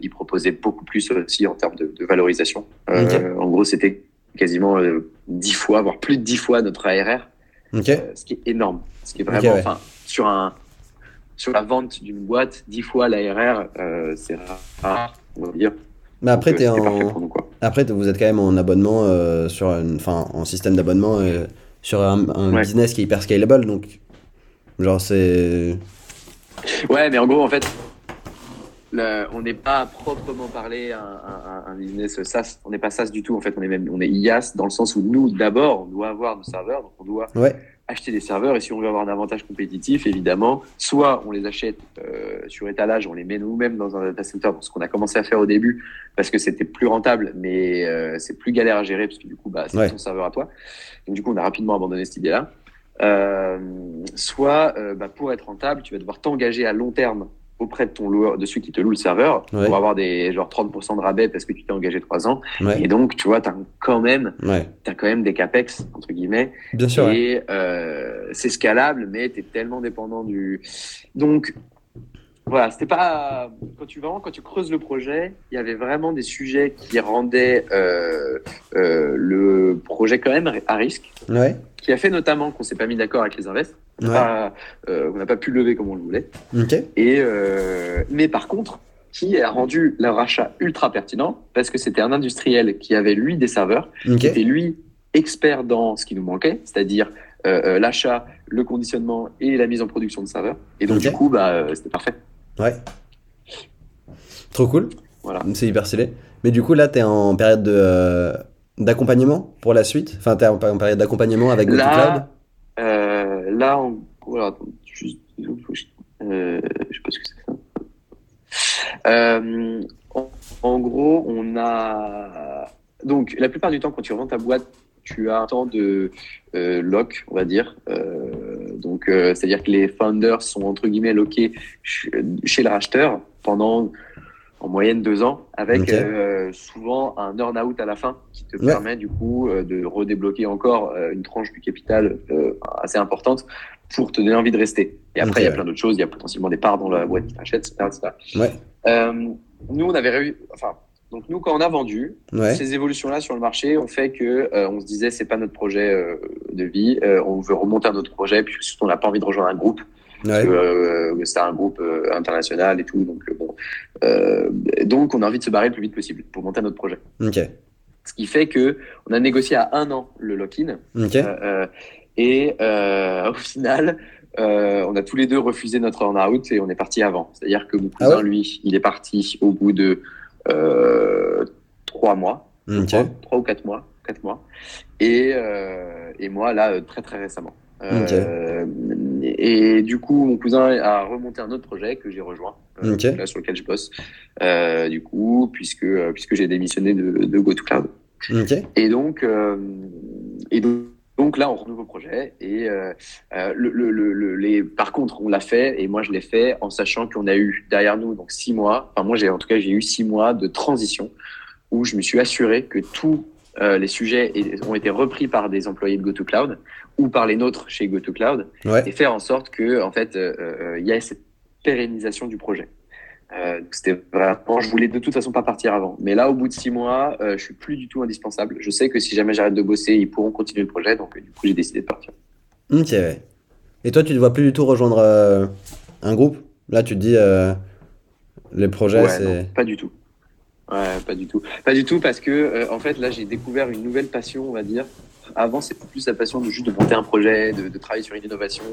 il proposait beaucoup plus aussi en termes de, de valorisation. Euh. En gros, c'était quasiment euh, 10 fois, voire plus de 10 fois notre ARR. Ok. Euh, ce qui est énorme. Ce qui est vraiment, ouais. sur un, sur la vente d'une boîte, 10 fois l'ARR, c'est rare, on va dire. Mais après, Donc, parfait en... nous, après, vous êtes quand même en abonnement euh, sur, une- enfin, en système d'abonnement euh, sur un, un Ouais. business qui est hyper scalable, donc genre c'est. Ouais, mais en gros, en fait, le- on n'est pas à proprement parler un, un, un business SaaS. On n'est pas SaaS du tout. En fait, on est même, on est IaaS dans le sens où nous, d'abord, on doit avoir nos serveurs, donc on doit Ouais. acheter des serveurs et si on veut avoir un avantage compétitif, évidemment, soit on les achète euh, sur étalage, on les met nous-mêmes dans un data center, ce qu'on a commencé à faire au début parce que c'était plus rentable, mais euh, c'est plus galère à gérer parce que du coup, bah, c'est Ouais. ton serveur à toi. Donc du coup, on a rapidement abandonné cette idée-là. Euh, soit, bah, pour être rentable, tu vas devoir t'engager à long terme auprès de ton loueur, de celui qui te loue le serveur, Ouais. pour avoir des genre 30% de rabais parce que tu t'es engagé trois ans. Ouais. Et donc, tu vois, t'as quand même, Ouais. t'as quand même des capex entre guillemets. Bien sûr. Et euh, c'est scalable, mais tu es tellement dépendant du. Donc, voilà, c'était pas. Quand tu, vraiment, quand tu creuses le projet, il y avait vraiment des sujets qui rendaient euh, euh, le projet quand même à risque, Ouais. qui a fait notamment qu'on s'est pas mis d'accord avec les invests. On n'a Ouais. pas, euh, n'a pas pu lever comme on le voulait. Et, euh, mais par contre, qui a rendu le rachat ultra pertinent? Parce que c'était un industriel qui avait lui des serveurs qui était lui expert dans ce qui nous manquait, c'est-à-dire euh, l'achat, le conditionnement et la mise en production de serveurs. Et donc du coup, bah, euh, c'était parfait. Ouais. Trop cool. Voilà. C'est hyper stylé. Mais du coup, là, tu es en période de, d'accompagnement pour la suite? Enfin, tu es en période d'accompagnement avec GoToCloud euh, Là, on... euh. Euh, en, gros, on a donc la plupart du temps quand tu revends ta boîte, tu as un temps de euh, lock, on va dire. Donc, c'est-à-dire que les founders sont entre guillemets lockés chez le racheteur pendant en moyenne deux ans, avec euh, souvent un earn-out à la fin qui te permet du coup euh, de redébloquer encore euh, une tranche du capital assez importante pour te donner envie de rester. Et après, il y a plein d'autres choses. Il y a potentiellement des parts dans la boîte qui t'achète, etc. Ouais. nous, on avait réussi. Enfin, donc nous, quand on a vendu, ces évolutions-là sur le marché ont fait que on se disait c'est pas notre projet de vie. on veut remonter un autre projet, puis surtout on n'a pas envie de rejoindre un groupe. Ouais. Euh, c'était un groupe euh, international et tout. Donc, euh, bon, euh, donc, on a envie de se barrer le plus vite possible pour monter notre projet. Okay. Ce qui fait que on a négocié à un an le lock-in. Okay. et au final, on a tous les deux refusé notre earn-out et on est parti avant. C'est-à-dire que mon cousin, ah ouais lui, il est parti au bout de trois mois, okay. trois, ou quatre mois, quatre mois. Et, et moi, là, très très récemment. Euh, et, du coup, mon cousin a remonté un autre projet que j'ai rejoint, euh, là, sur lequel je bosse. Euh, du coup, puisque puisque j'ai démissionné de, de GoToCloud. Et donc et donc donc là, on un nouveau projet et euh, le, le, le, les, par contre, on l'a fait et moi je l'ai fait en sachant qu'on a eu derrière nous donc six mois. Enfin moi j'ai en tout cas j'ai eu six mois de transition où je me suis assuré que tous les sujets ont été repris par des employés de GoToCloud ou par les nôtres chez GoToCloud ouais. et faire en sorte que en fait euh, euh, il y ait cette pérennisation du projet. Euh, c'était vraiment, je voulais de toute façon pas partir avant. Mais là, au bout de six mois, euh, je suis plus du tout indispensable. Je sais que si jamais j'arrête de bosser, ils pourront continuer le projet. Donc, du coup, j'ai décidé de partir. Ok. Et toi, tu ne vois plus du tout rejoindre euh, un groupe? Là, tu te dis, euh, les projets, ouais, c'est. Pas du tout. Ouais, pas du tout. Pas du tout parce que, en fait, là, j'ai découvert une nouvelle passion, on va dire, avant, c'était plus la passion de juste de monter un projet, de, de travailler sur une innovation,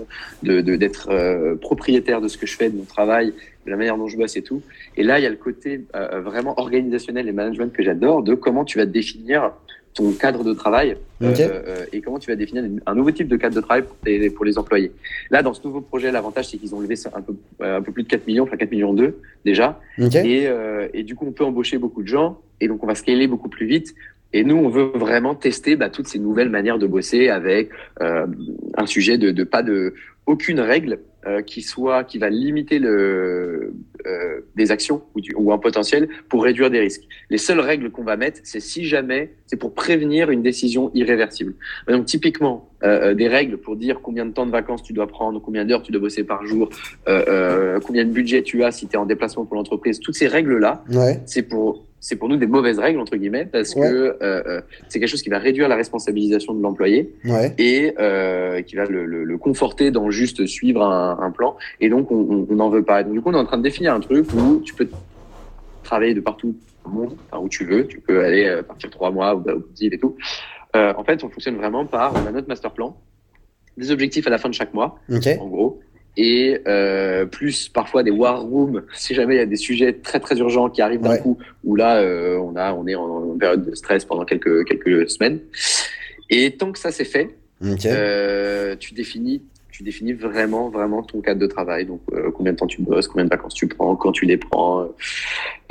de d'être euh, propriétaire de ce que je fais, de mon travail, de la manière dont je bosse et tout. Et là, il y a le côté euh, vraiment organisationnel et management que j'adore, de comment tu vas définir ton cadre de travail okay. euh, et comment tu vas définir un nouveau type de cadre de travail pour, tes, pour les employés. Là, dans ce nouveau projet, l'avantage, c'est qu'ils ont levé un peu, un peu plus de 4 millions, enfin 4 millions 2 déjà. Okay. Et, euh, et du coup, on peut embaucher beaucoup de gens et donc on va scaler beaucoup plus vite. Et nous, on veut vraiment tester bah, toutes ces nouvelles manières de bosser avec euh, un sujet de, de, pas de aucune règle euh, qui soit qui va limiter le euh, des actions ou, du, ou un potentiel pour réduire des risques. Les seules règles qu'on va mettre, c'est si jamais c'est pour prévenir une décision irréversible. Donc typiquement euh, des règles pour dire combien de temps de vacances tu dois prendre, combien d'heures tu dois bosser par jour, combien de budget tu as si tu es en déplacement pour l'entreprise. Toutes ces règles là, ouais. c'est pour c'est pour nous des mauvaises règles entre guillemets parce ouais. que euh, c'est quelque chose qui va réduire la responsabilisation de l'employé ouais. et euh, qui va le, le, le, conforter dans juste suivre un, un plan et donc on n'en veut pas. Donc, du coup on est en train de définir un truc où tu peux travailler de partout au monde, enfin, où tu veux, tu peux aller euh, partir trois mois au Brésil et tout. Euh, en fait on fonctionne vraiment par on a notre master plan, des objectifs à la fin de chaque mois, okay. en gros et euh, plus parfois des war rooms si jamais il y a des sujets très très urgents qui arrivent d'un ouais. coup où là euh, on a on est en, en, période de stress pendant quelques quelques semaines. Et tant que ça c'est fait okay. euh, tu définis tu définis vraiment vraiment ton cadre de travail. Donc euh, combien de temps tu bosses combien de vacances tu prends quand tu les prends.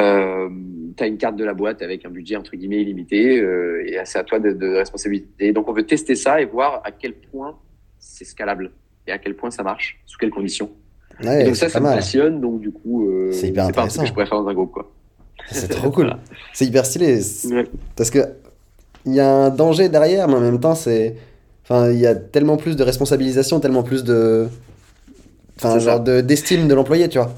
Euh, tu as une carte de la boîte avec un budget entre guillemets illimité euh, et c'est à toi de, de responsabilité donc on veut tester ça et voir à quel point c'est scalable et à quel point ça marche, sous quelles conditions. Ouais, et donc ça, ça me passionne, donc du coup, euh, c'est hyper pas un que je pourrais faire dans un groupe, quoi. C'est [laughs] trop cool. Voilà. C'est hyper stylé. Ouais. Parce que il y a un danger derrière, mais en même temps, c'est, enfin, il y a tellement plus de responsabilisation, tellement plus de, enfin, genre de d'estime de l'employé, tu vois.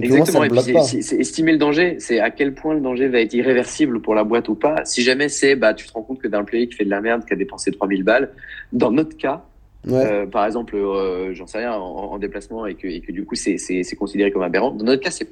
Et Exactement. Et puis c'est estimer le danger, c'est à quel point le danger va être irréversible pour la boîte ou pas. Si jamais c'est, bah, tu te rends compte que d'un employé qui fait de la merde, qui a dépensé 3000 balles, dans notre cas, Ouais. Euh, par exemple, euh, j'en sais rien, en, en, déplacement et que, et que du coup c'est considéré comme aberrant. Dans notre cas, c'est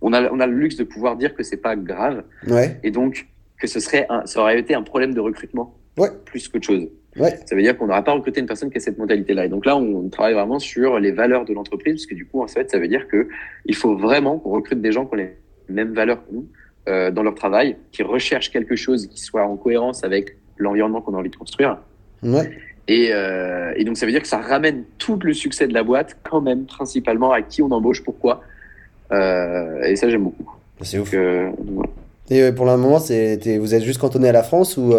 on a, on a le luxe de pouvoir dire que c'est pas grave ouais. et donc que ce serait un, ça aurait été un problème de recrutement ouais. plus qu'autre chose. Ça veut dire qu'on n'aura pas recruté une personne qui a cette mentalité-là. Et donc là, on travaille vraiment sur les valeurs de l'entreprise, parce que du coup, en fait, ça veut dire que il faut vraiment qu'on recrute des gens qui ont les mêmes valeurs que nous euh, dans leur travail, qui recherchent quelque chose qui soit en cohérence avec l'environnement qu'on a envie de construire. Ouais. Et, euh, et, donc ça veut dire que ça ramène tout le succès de la boîte quand même principalement à qui on embauche, pourquoi. Euh, et ça j'aime beaucoup. C'est ouf. Euh, et pour le moment, vous êtes juste cantonné à la France ou,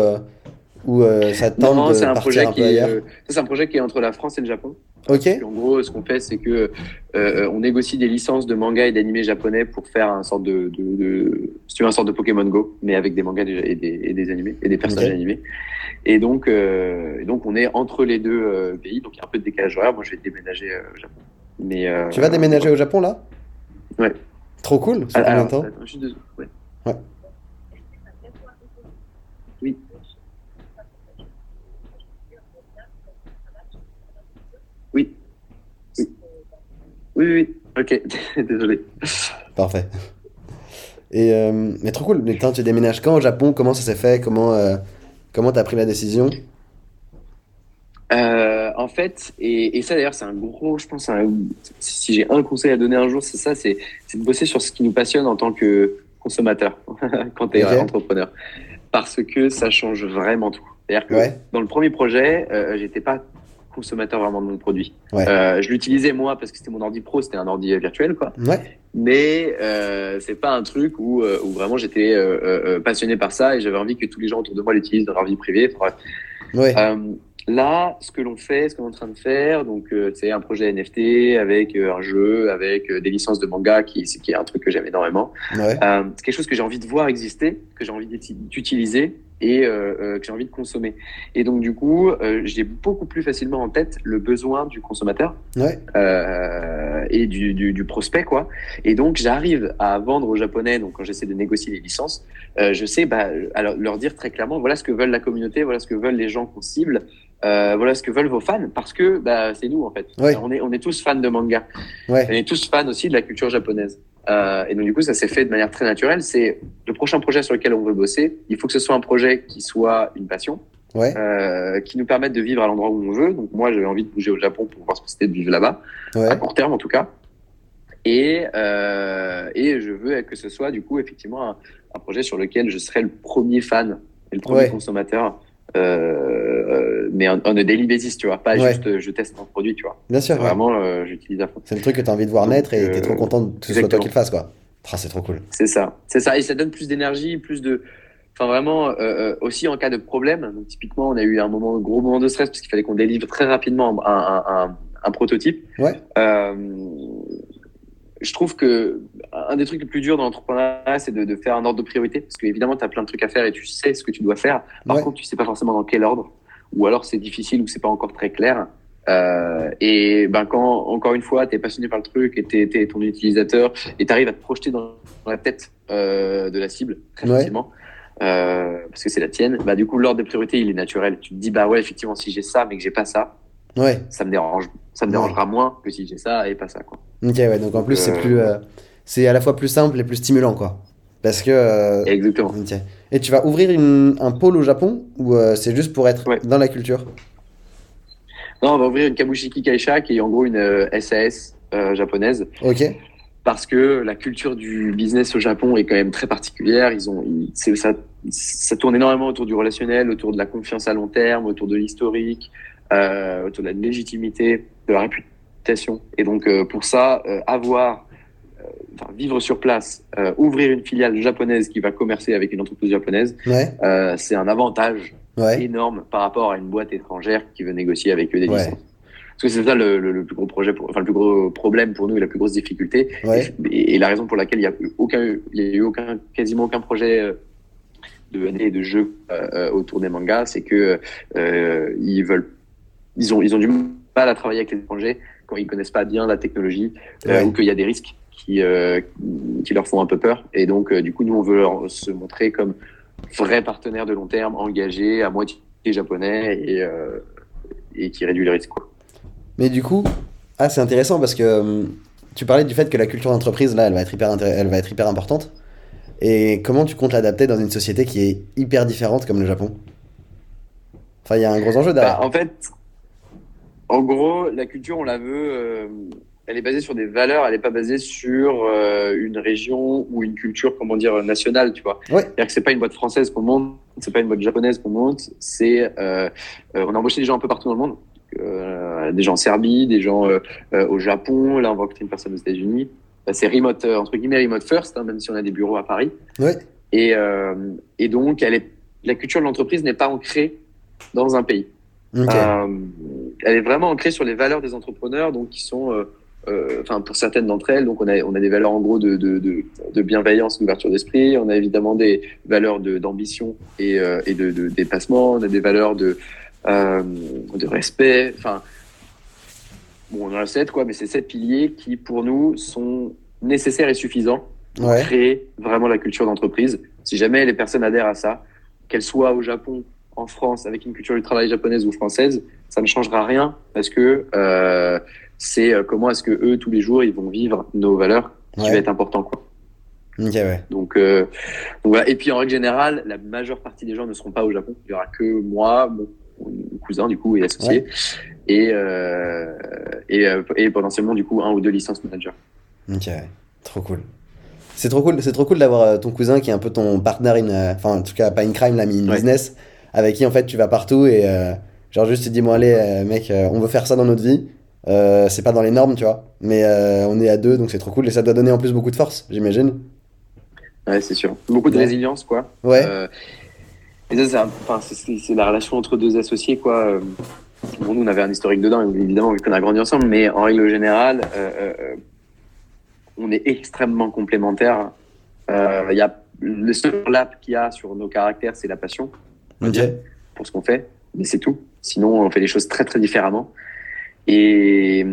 ou ça tente non, de un projet un qui est, c'est un projet qui est entre la France et le Japon. Ok. en gros, ce qu'on fait, c'est que euh, on négocie des licences de manga et d'animés japonais pour faire un sorte de, de, de si tu veux, un sorte de Pokémon Go, mais avec des mangas et des, et des animés et des personnages animés. Et donc, euh, et donc, on est entre les deux euh, pays, donc il y a un peu de décalage horaire. Moi, je vais déménager au Japon. Mais tu vas déménager au Japon là? Ouais. Trop cool. Je suis désolé. Ouais. ouais. Oui. Oui. Oui. Oui, oui. Ok. [laughs] Désolé. Parfait. Et euh, mais trop cool. Mais tu déménages quand au Japon? Comment ça s'est fait? Comment euh, comment t'as pris la décision? Euh, En fait, et, et ça d'ailleurs, c'est un gros, je pense, un, si j'ai un conseil à donner un jour, c'est ça, c'est de bosser sur ce qui nous passionne en tant que consommateur [laughs] quand tu es okay. entrepreneur, parce que ça change vraiment tout. C'est-à-dire que ouais. dans le premier projet, euh, j'étais pas consommateur vraiment de mon produit. Ouais. Euh, je l'utilisais moi parce que c'était mon ordi pro, c'était un ordi virtuel quoi. Ouais. Mais euh, c'est pas un truc où, euh, où vraiment j'étais euh, euh, passionné par ça et j'avais envie que tous les gens autour de moi l'utilisent dans leur vie privée. Ouais. Euh, là, ce que l'on fait, ce qu'on est en train de faire, donc c'est un projet NFT avec un jeu, avec des licences de manga, qui, qui est un truc que j'aime énormément. Ouais. c'est quelque chose que j'ai envie de voir exister, que j'ai envie d'utiliser et euh, que j'ai envie de consommer. Et donc du coup, euh, j'ai beaucoup plus facilement en tête le besoin du consommateur ouais. euh, et du, du, du, prospect quoi. Et donc j'arrive à vendre aux japonais. Donc quand j'essaie de négocier les licences, euh, je sais bah, alors, leur dire très clairement voilà ce que veulent la communauté, voilà ce que veulent les gens qu'on cible. Euh, voilà ce que veulent vos fans parce que bah, c'est nous en fait. Ouais. On est on est tous fans de manga. Ouais. On est tous fans aussi de la culture japonaise. Euh, et donc du coup, ça s'est fait de manière très naturelle. C'est le prochain projet sur lequel on veut bosser. Il faut que ce soit un projet qui soit une passion, ouais. euh, qui nous permette de vivre à l'endroit où on veut. Donc moi, j'avais envie de bouger au Japon pour voir ce que c'était de vivre là-bas, ouais. à court terme en tout cas. Et euh, et je veux que ce soit du coup effectivement un, un, projet sur lequel je serai le premier fan et le premier ouais. consommateur. Euh, mais on, a daily basis, tu vois, pas Ouais. juste euh, je teste un produit, tu vois. Bien sûr. ouais. Vraiment, euh, j'utilise à fond. C'est le truc que tu as envie de voir naître et euh, tu es trop content que ce soit toi qui le fasse, quoi. Ah, c'est trop cool. C'est ça, c'est ça, et ça donne plus d'énergie, plus de, enfin vraiment euh, euh, aussi en cas de problème. Donc typiquement, on a eu un moment, un gros moment de stress parce qu'il fallait qu'on délivre très rapidement un, un, un, un prototype. Ouais. Euh, je trouve que un des trucs les plus durs dans l'entrepreneuriat, c'est de, de, faire un ordre de priorité, parce qu'évidemment, tu as plein de trucs à faire et tu sais ce que tu dois faire. Par ouais. contre, tu sais pas forcément dans quel ordre, ou alors c'est difficile ou c'est pas encore très clair. Euh, et ben quand encore une fois t'es passionné par le truc et t'es, t'es ton utilisateur et t'arrives à te projeter dans, dans la tête euh, de la cible très ouais. facilement euh, parce que c'est la tienne bah du coup l'ordre de priorité il est naturel tu te dis bah ouais effectivement si j'ai ça mais que j'ai pas ça ouais. ça me dérange ça me dérangera moins que si j'ai ça et pas ça quoi ok ouais donc en plus c'est plus euh, c'est à la fois plus simple et plus stimulant quoi parce que euh, exactement okay. et tu vas ouvrir une, un pôle au Japon ou euh, c'est juste pour être ouais. dans la culture? Non, on va ouvrir une Kabushiki Kaisha qui est en gros une euh, SAS euh, japonaise. Ok. Parce que la culture du business au Japon est quand même très particulière. Ils ont, ils, ça, ça tourne énormément autour du relationnel, autour de la confiance à long terme, autour de l'historique, euh, autour de la légitimité, de la réputation. Et donc euh, pour ça, euh, avoir, enfin, vivre sur place, ouvrir une filiale japonaise qui va commercer avec une entreprise japonaise, ouais. C'est un avantage ouais. énorme par rapport à une boîte étrangère qui veut négocier avec eux des ouais. licences. Parce que c'est ça le, le, le, plus gros projet, pour, enfin le plus gros problème pour nous et la plus grosse difficulté. Et, et, la raison pour laquelle il y a eu aucun, il y a eu aucun, quasiment aucun projet de et de jeu euh, autour des mangas, c'est que euh, ils veulent, ils ont, ils ont du mal à travailler avec les étrangers quand ils connaissent pas bien la technologie euh, ouais. ou qu'il y a des risques qui, euh, qui leur font un peu peur. Et donc du coup nous on veut leur se montrer comme vrai partenaire de long terme, engagé, à moitié japonais et, euh, et qui réduit le risque. Quoi. Mais du coup, ah, c'est intéressant parce que euh, tu parlais du fait que la culture d'entreprise, là, elle va, être hyper elle va être hyper importante. Et comment tu comptes l'adapter dans une société qui est hyper différente comme le Japon? Enfin, il y a un gros enjeu derrière. Bah, en fait, en gros, la culture, on la veut. Euh, elle est basée sur des valeurs, elle n'est pas basée sur euh, une région ou une culture, comment dire, nationale, tu vois. Ouais. C'est-à-dire que c'est pas une boîte française qu'on monte, c'est pas une boîte japonaise qu'on monte, c'est, euh, euh, on a embauché des gens un peu partout dans le monde, euh, des gens en Serbie, des gens euh, euh, au Japon, là on va recruter une personne aux États-Unis. Bah, c'est remote, entre guillemets, remote first, hein, même si on a des bureaux à Paris. Ouais. Et, euh, et donc, elle est, la culture de l'entreprise n'est pas ancrée dans un pays. Euh, elle est vraiment ancrée sur les valeurs des entrepreneurs, donc qui sont, euh, euh, enfin pour certaines d'entre elles, donc on a on a des valeurs en gros de de, de, de bienveillance, d'ouverture d'esprit. On a évidemment des valeurs de d'ambition et et de, de dépassement. On a des valeurs de de respect. Enfin bon, on en a sept quoi, mais c'est sept piliers qui pour nous sont nécessaires et suffisants pour Ouais. créer vraiment la culture d'entreprise. Si jamais les personnes adhèrent à ça, qu'elles soient au Japon, en France, avec une culture du travail japonaise ou française, ça ne changera rien parce que euh, c'est euh, comment est-ce que eux tous les jours ils vont vivre nos valeurs qui Ouais. va être important quoi. Ouais. Donc, euh, donc voilà. Et puis en règle générale, la majeure partie des gens ne seront pas au Japon. Il y aura que moi, mon, cousin du coup et associé, et euh, et, et potentiellement du coup un ou deux licences managers. Ok, ouais. Trop cool. C'est trop cool, c'est trop cool d'avoir ton cousin qui est un peu ton partner in, enfin en tout cas pas in crime, là, mais in business, avec qui en fait tu vas partout et euh, genre juste tu dis bon allez euh, mec, euh, on veut faire ça dans notre vie. C'est pas dans les normes, tu vois, mais on est à deux donc c'est trop cool et ça doit donner en plus beaucoup de force, j'imagine. Ouais, c'est sûr. Beaucoup de Ouais. résilience quoi. Ouais. Et ça, c'est la relation entre deux associés, quoi. Bon, nous, on avait un historique dedans, évidemment, vu qu'on a grandi ensemble, mais en règle générale, on est extrêmement complémentaires. Il y a le seul lap qu'il y a sur nos caractères, c'est la passion Pour ce qu'on fait, mais c'est tout. Sinon, on fait les choses très très différemment. Et,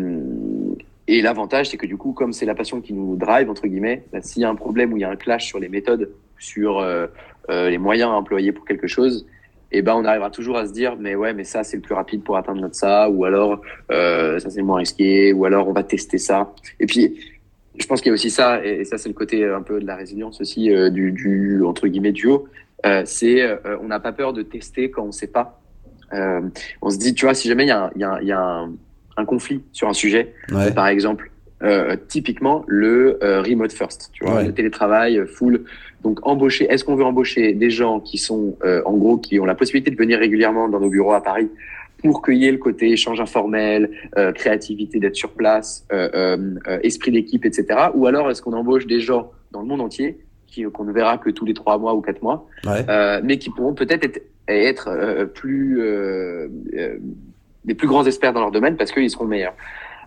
et l'avantage, c'est que du coup, comme c'est la passion qui nous drive, entre guillemets, bah, s'il y a un problème ou il y a un clash sur les méthodes, sur euh, euh, les moyens à employer pour quelque chose, et ben on arrivera toujours à se dire, mais ouais, mais ça c'est le plus rapide pour atteindre notre ça, ou alors euh, ça c'est le moins risqué, ou alors on va tester ça. Et puis, je pense qu'il y a aussi ça, et, ça c'est le côté un peu de la résilience aussi du, du entre guillemets duo, c'est euh, on n'a pas peur de tester quand on sait pas. Euh, on se dit, tu vois, si jamais il y a, y a, y a un, un conflit sur un sujet, Ouais. par exemple, euh, typiquement le euh, remote first, tu vois, Ouais. le télétravail euh, full. Donc embaucher, est-ce qu'on veut embaucher des gens qui sont, euh, en gros, qui ont la possibilité de venir régulièrement dans nos bureaux à Paris pour cueillir le côté échange informel, euh, créativité d'être sur place, euh, euh, euh, esprit d'équipe, etc. Ou alors est-ce qu'on embauche des gens dans le monde entier qui qu'on ne verra que tous les trois mois ou quatre mois, Ouais. euh, mais qui pourront peut-être être, être euh, plus euh, euh, des plus grands experts dans leur domaine parce qu'ils seront meilleurs.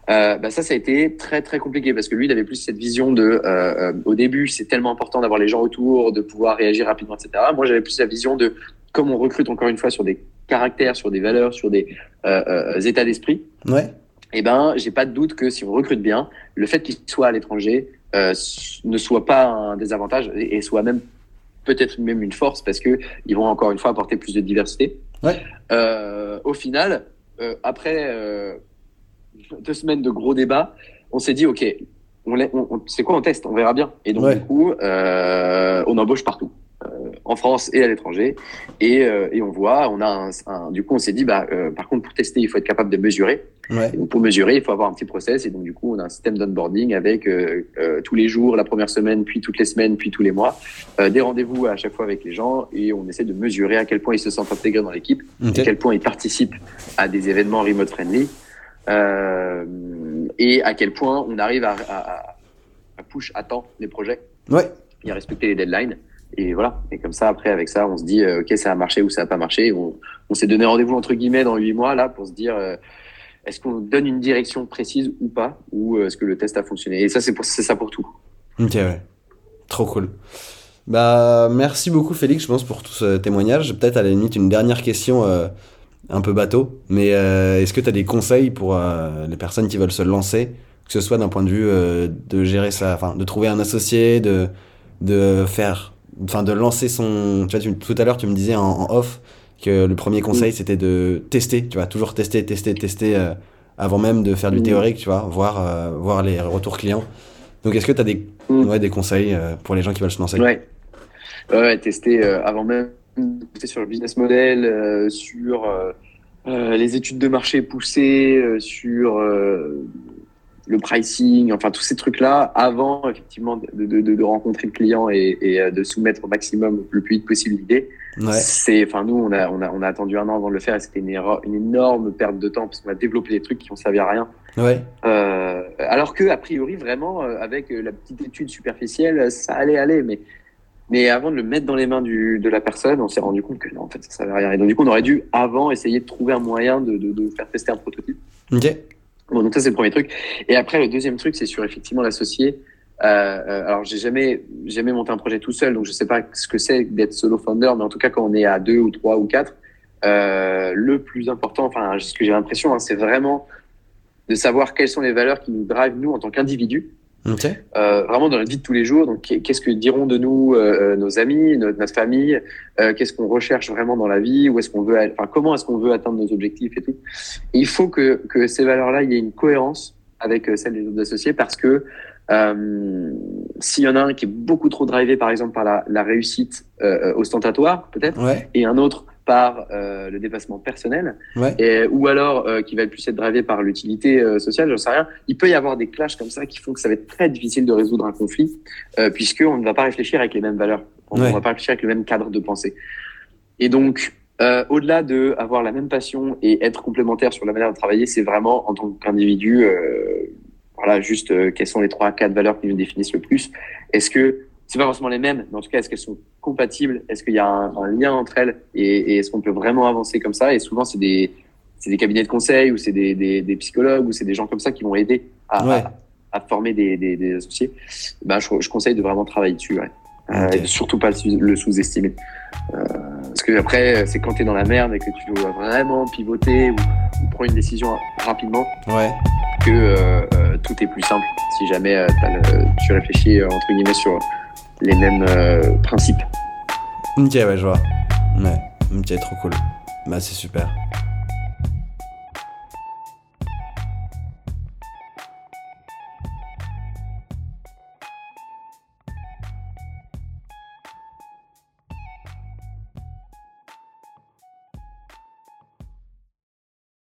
Euh, bah ça, ça a été très très compliqué parce que lui, il avait plus cette vision de, euh, euh, au début, c'est tellement important d'avoir les gens autour, de pouvoir réagir rapidement, etc. Moi, j'avais plus la vision de, comme on recrute encore une fois sur des caractères, sur des valeurs, sur des euh, euh, états d'esprit, Ouais. eh ben, j'ai pas de doute que si on recrute bien, le fait qu'il soit à l'étranger euh, ne soit pas un désavantage et et soit même peut-être même une force parce que ils vont encore une fois apporter plus de diversité. Ouais. Euh, au final, euh, après deux semaines de gros débats, on s'est dit ok, on, l'a- on, on- c'est quoi on teste, on verra bien. Et donc Ouais. du coup, on embauche partout. En France et à l'étranger et, euh, et on voit on a un, un- du coup on s'est dit bah euh, par contre pour tester il faut être capable de mesurer Ouais. donc, pour mesurer, il faut avoir un petit process. Et donc, du coup, on a un système d'onboarding avec euh, euh, tous les jours, la première semaine, puis toutes les semaines, puis tous les mois, euh, des rendez-vous à chaque fois avec les gens. Et on essaie de mesurer à quel point ils se sentent intégrés dans l'équipe, à quel point ils participent à des événements remote friendly, et à quel point on arrive à, à, à push à temps les projets Ouais. et à respecter les deadlines. Et voilà. Et comme ça, après, avec ça, on se dit, euh, OK, ça a marché ou ça a pas marché. On, on s'est donné rendez-vous, entre guillemets, dans huit mois, là, pour se dire, euh, est-ce qu'on donne une direction précise ou pas, ou euh, est-ce que le test a fonctionné? Et ça, c'est ça pour tout. Ok, ouais. Trop cool. Bah, merci beaucoup, Félix, je pense, pour tout ce témoignage. Peut-être à la limite une dernière question un peu bateau, mais est-ce que tu as des conseils pour les personnes qui veulent se lancer, que ce soit d'un point de vue de gérer ça, enfin, de trouver un associé, de, de faire, enfin, de lancer son. Tu vois, tu- tout à l'heure, tu me disais en, en off que le premier conseil, c'était de tester, tu vois, toujours tester, tester, tester euh, avant même de faire du Mm. théorique, tu vois, voir, euh, voir les retours clients. Donc, est-ce que tu as des, Mm. ouais, des conseils euh, pour les gens qui veulent se lancer? Ouais. Ouais, tester avant même de tester sur le business model, sur les études de marché poussées, sur le pricing, enfin tous ces trucs-là, avant effectivement de, de, de, rencontrer le client et, et, euh, de soumettre au maximum le plus vite possible l'idée. Ouais. C'est, enfin nous on a, on a on a attendu un an avant de le faire et c'était une, une énorme perte de temps parce qu'on a développé des trucs qui ont servi à rien. Ouais. Euh, alors que a priori vraiment euh, avec la petite étude superficielle ça allait aller, mais mais avant de le mettre dans les mains du, de la personne, on s'est rendu compte que non, en fait, ça servait à rien. Et donc, du coup, on aurait dû, avant, essayer de trouver un moyen de, de, de faire tester un prototype. Ok. Bon, donc ça c'est le premier truc. Et après le deuxième truc, c'est sur effectivement l'associé. Euh, euh, alors j'ai jamais jamais monté un projet tout seul, donc je sais pas ce que c'est d'être solo founder, mais en tout cas quand on est à deux ou trois ou quatre, euh, le plus important, enfin ce que j'ai l'impression, hein, c'est vraiment de savoir quelles sont les valeurs qui nous drivent nous en tant qu'individus euh, vraiment dans la vie de tous les jours. Donc, qu'est-ce que diront de nous euh, euh, nos amis, notre, notre famille Qu'est-ce qu'on recherche vraiment dans la vie Où est-ce qu'on veut Enfin, comment est-ce qu'on veut atteindre nos objectifs et tout et Il faut que, que ces valeurs-là, il y ait une cohérence avec celles des autres associés parce que euh, s'il y en a un qui est beaucoup trop drivé, par exemple, par la, la réussite euh, ostentatoire, peut-être, ouais. et un autre par euh, le dépassement personnel, ouais. et, ou alors euh, qui va plus être drivé par l'utilité euh, sociale, j'en sais rien. Il peut y avoir des clashs comme ça qui font que ça va être très difficile de résoudre un conflit, euh, puisqu'on ne va pas réfléchir avec les mêmes valeurs, on ne va pas réfléchir avec le même cadre de pensée. Et donc, euh, au-delà de avoir la même passion et être complémentaire sur la manière de travailler, c'est vraiment en tant qu'individu, euh, voilà, juste euh, quelles sont les trois, quatre valeurs qui nous définissent le plus. Est-ce que c'est pas forcément les mêmes, mais en tout cas, est-ce qu'elles sont compatibles? Est-ce qu'il y a un, un lien entre elles? Et, et est-ce qu'on peut vraiment avancer comme ça? Et souvent, c'est des, c'est des cabinets de conseil ou c'est des, des, des psychologues ou c'est des gens comme ça qui vont aider à, Ouais. à, à former des, des, des associés. Ben, je, je conseille de vraiment travailler dessus. Ouais. Euh, et de surtout pas le sous- le sous-estimer. Euh, parce que après, c'est quand tu es dans la merde et que tu dois vraiment pivoter ou, ou prendre une décision rapidement Ouais. que euh, euh, tout est plus simple si jamais euh, le- tu réfléchis entre guillemets sur les mêmes euh, principes. Ok, ouais, je vois. Ouais. Ok, trop cool. Bah, c'est super.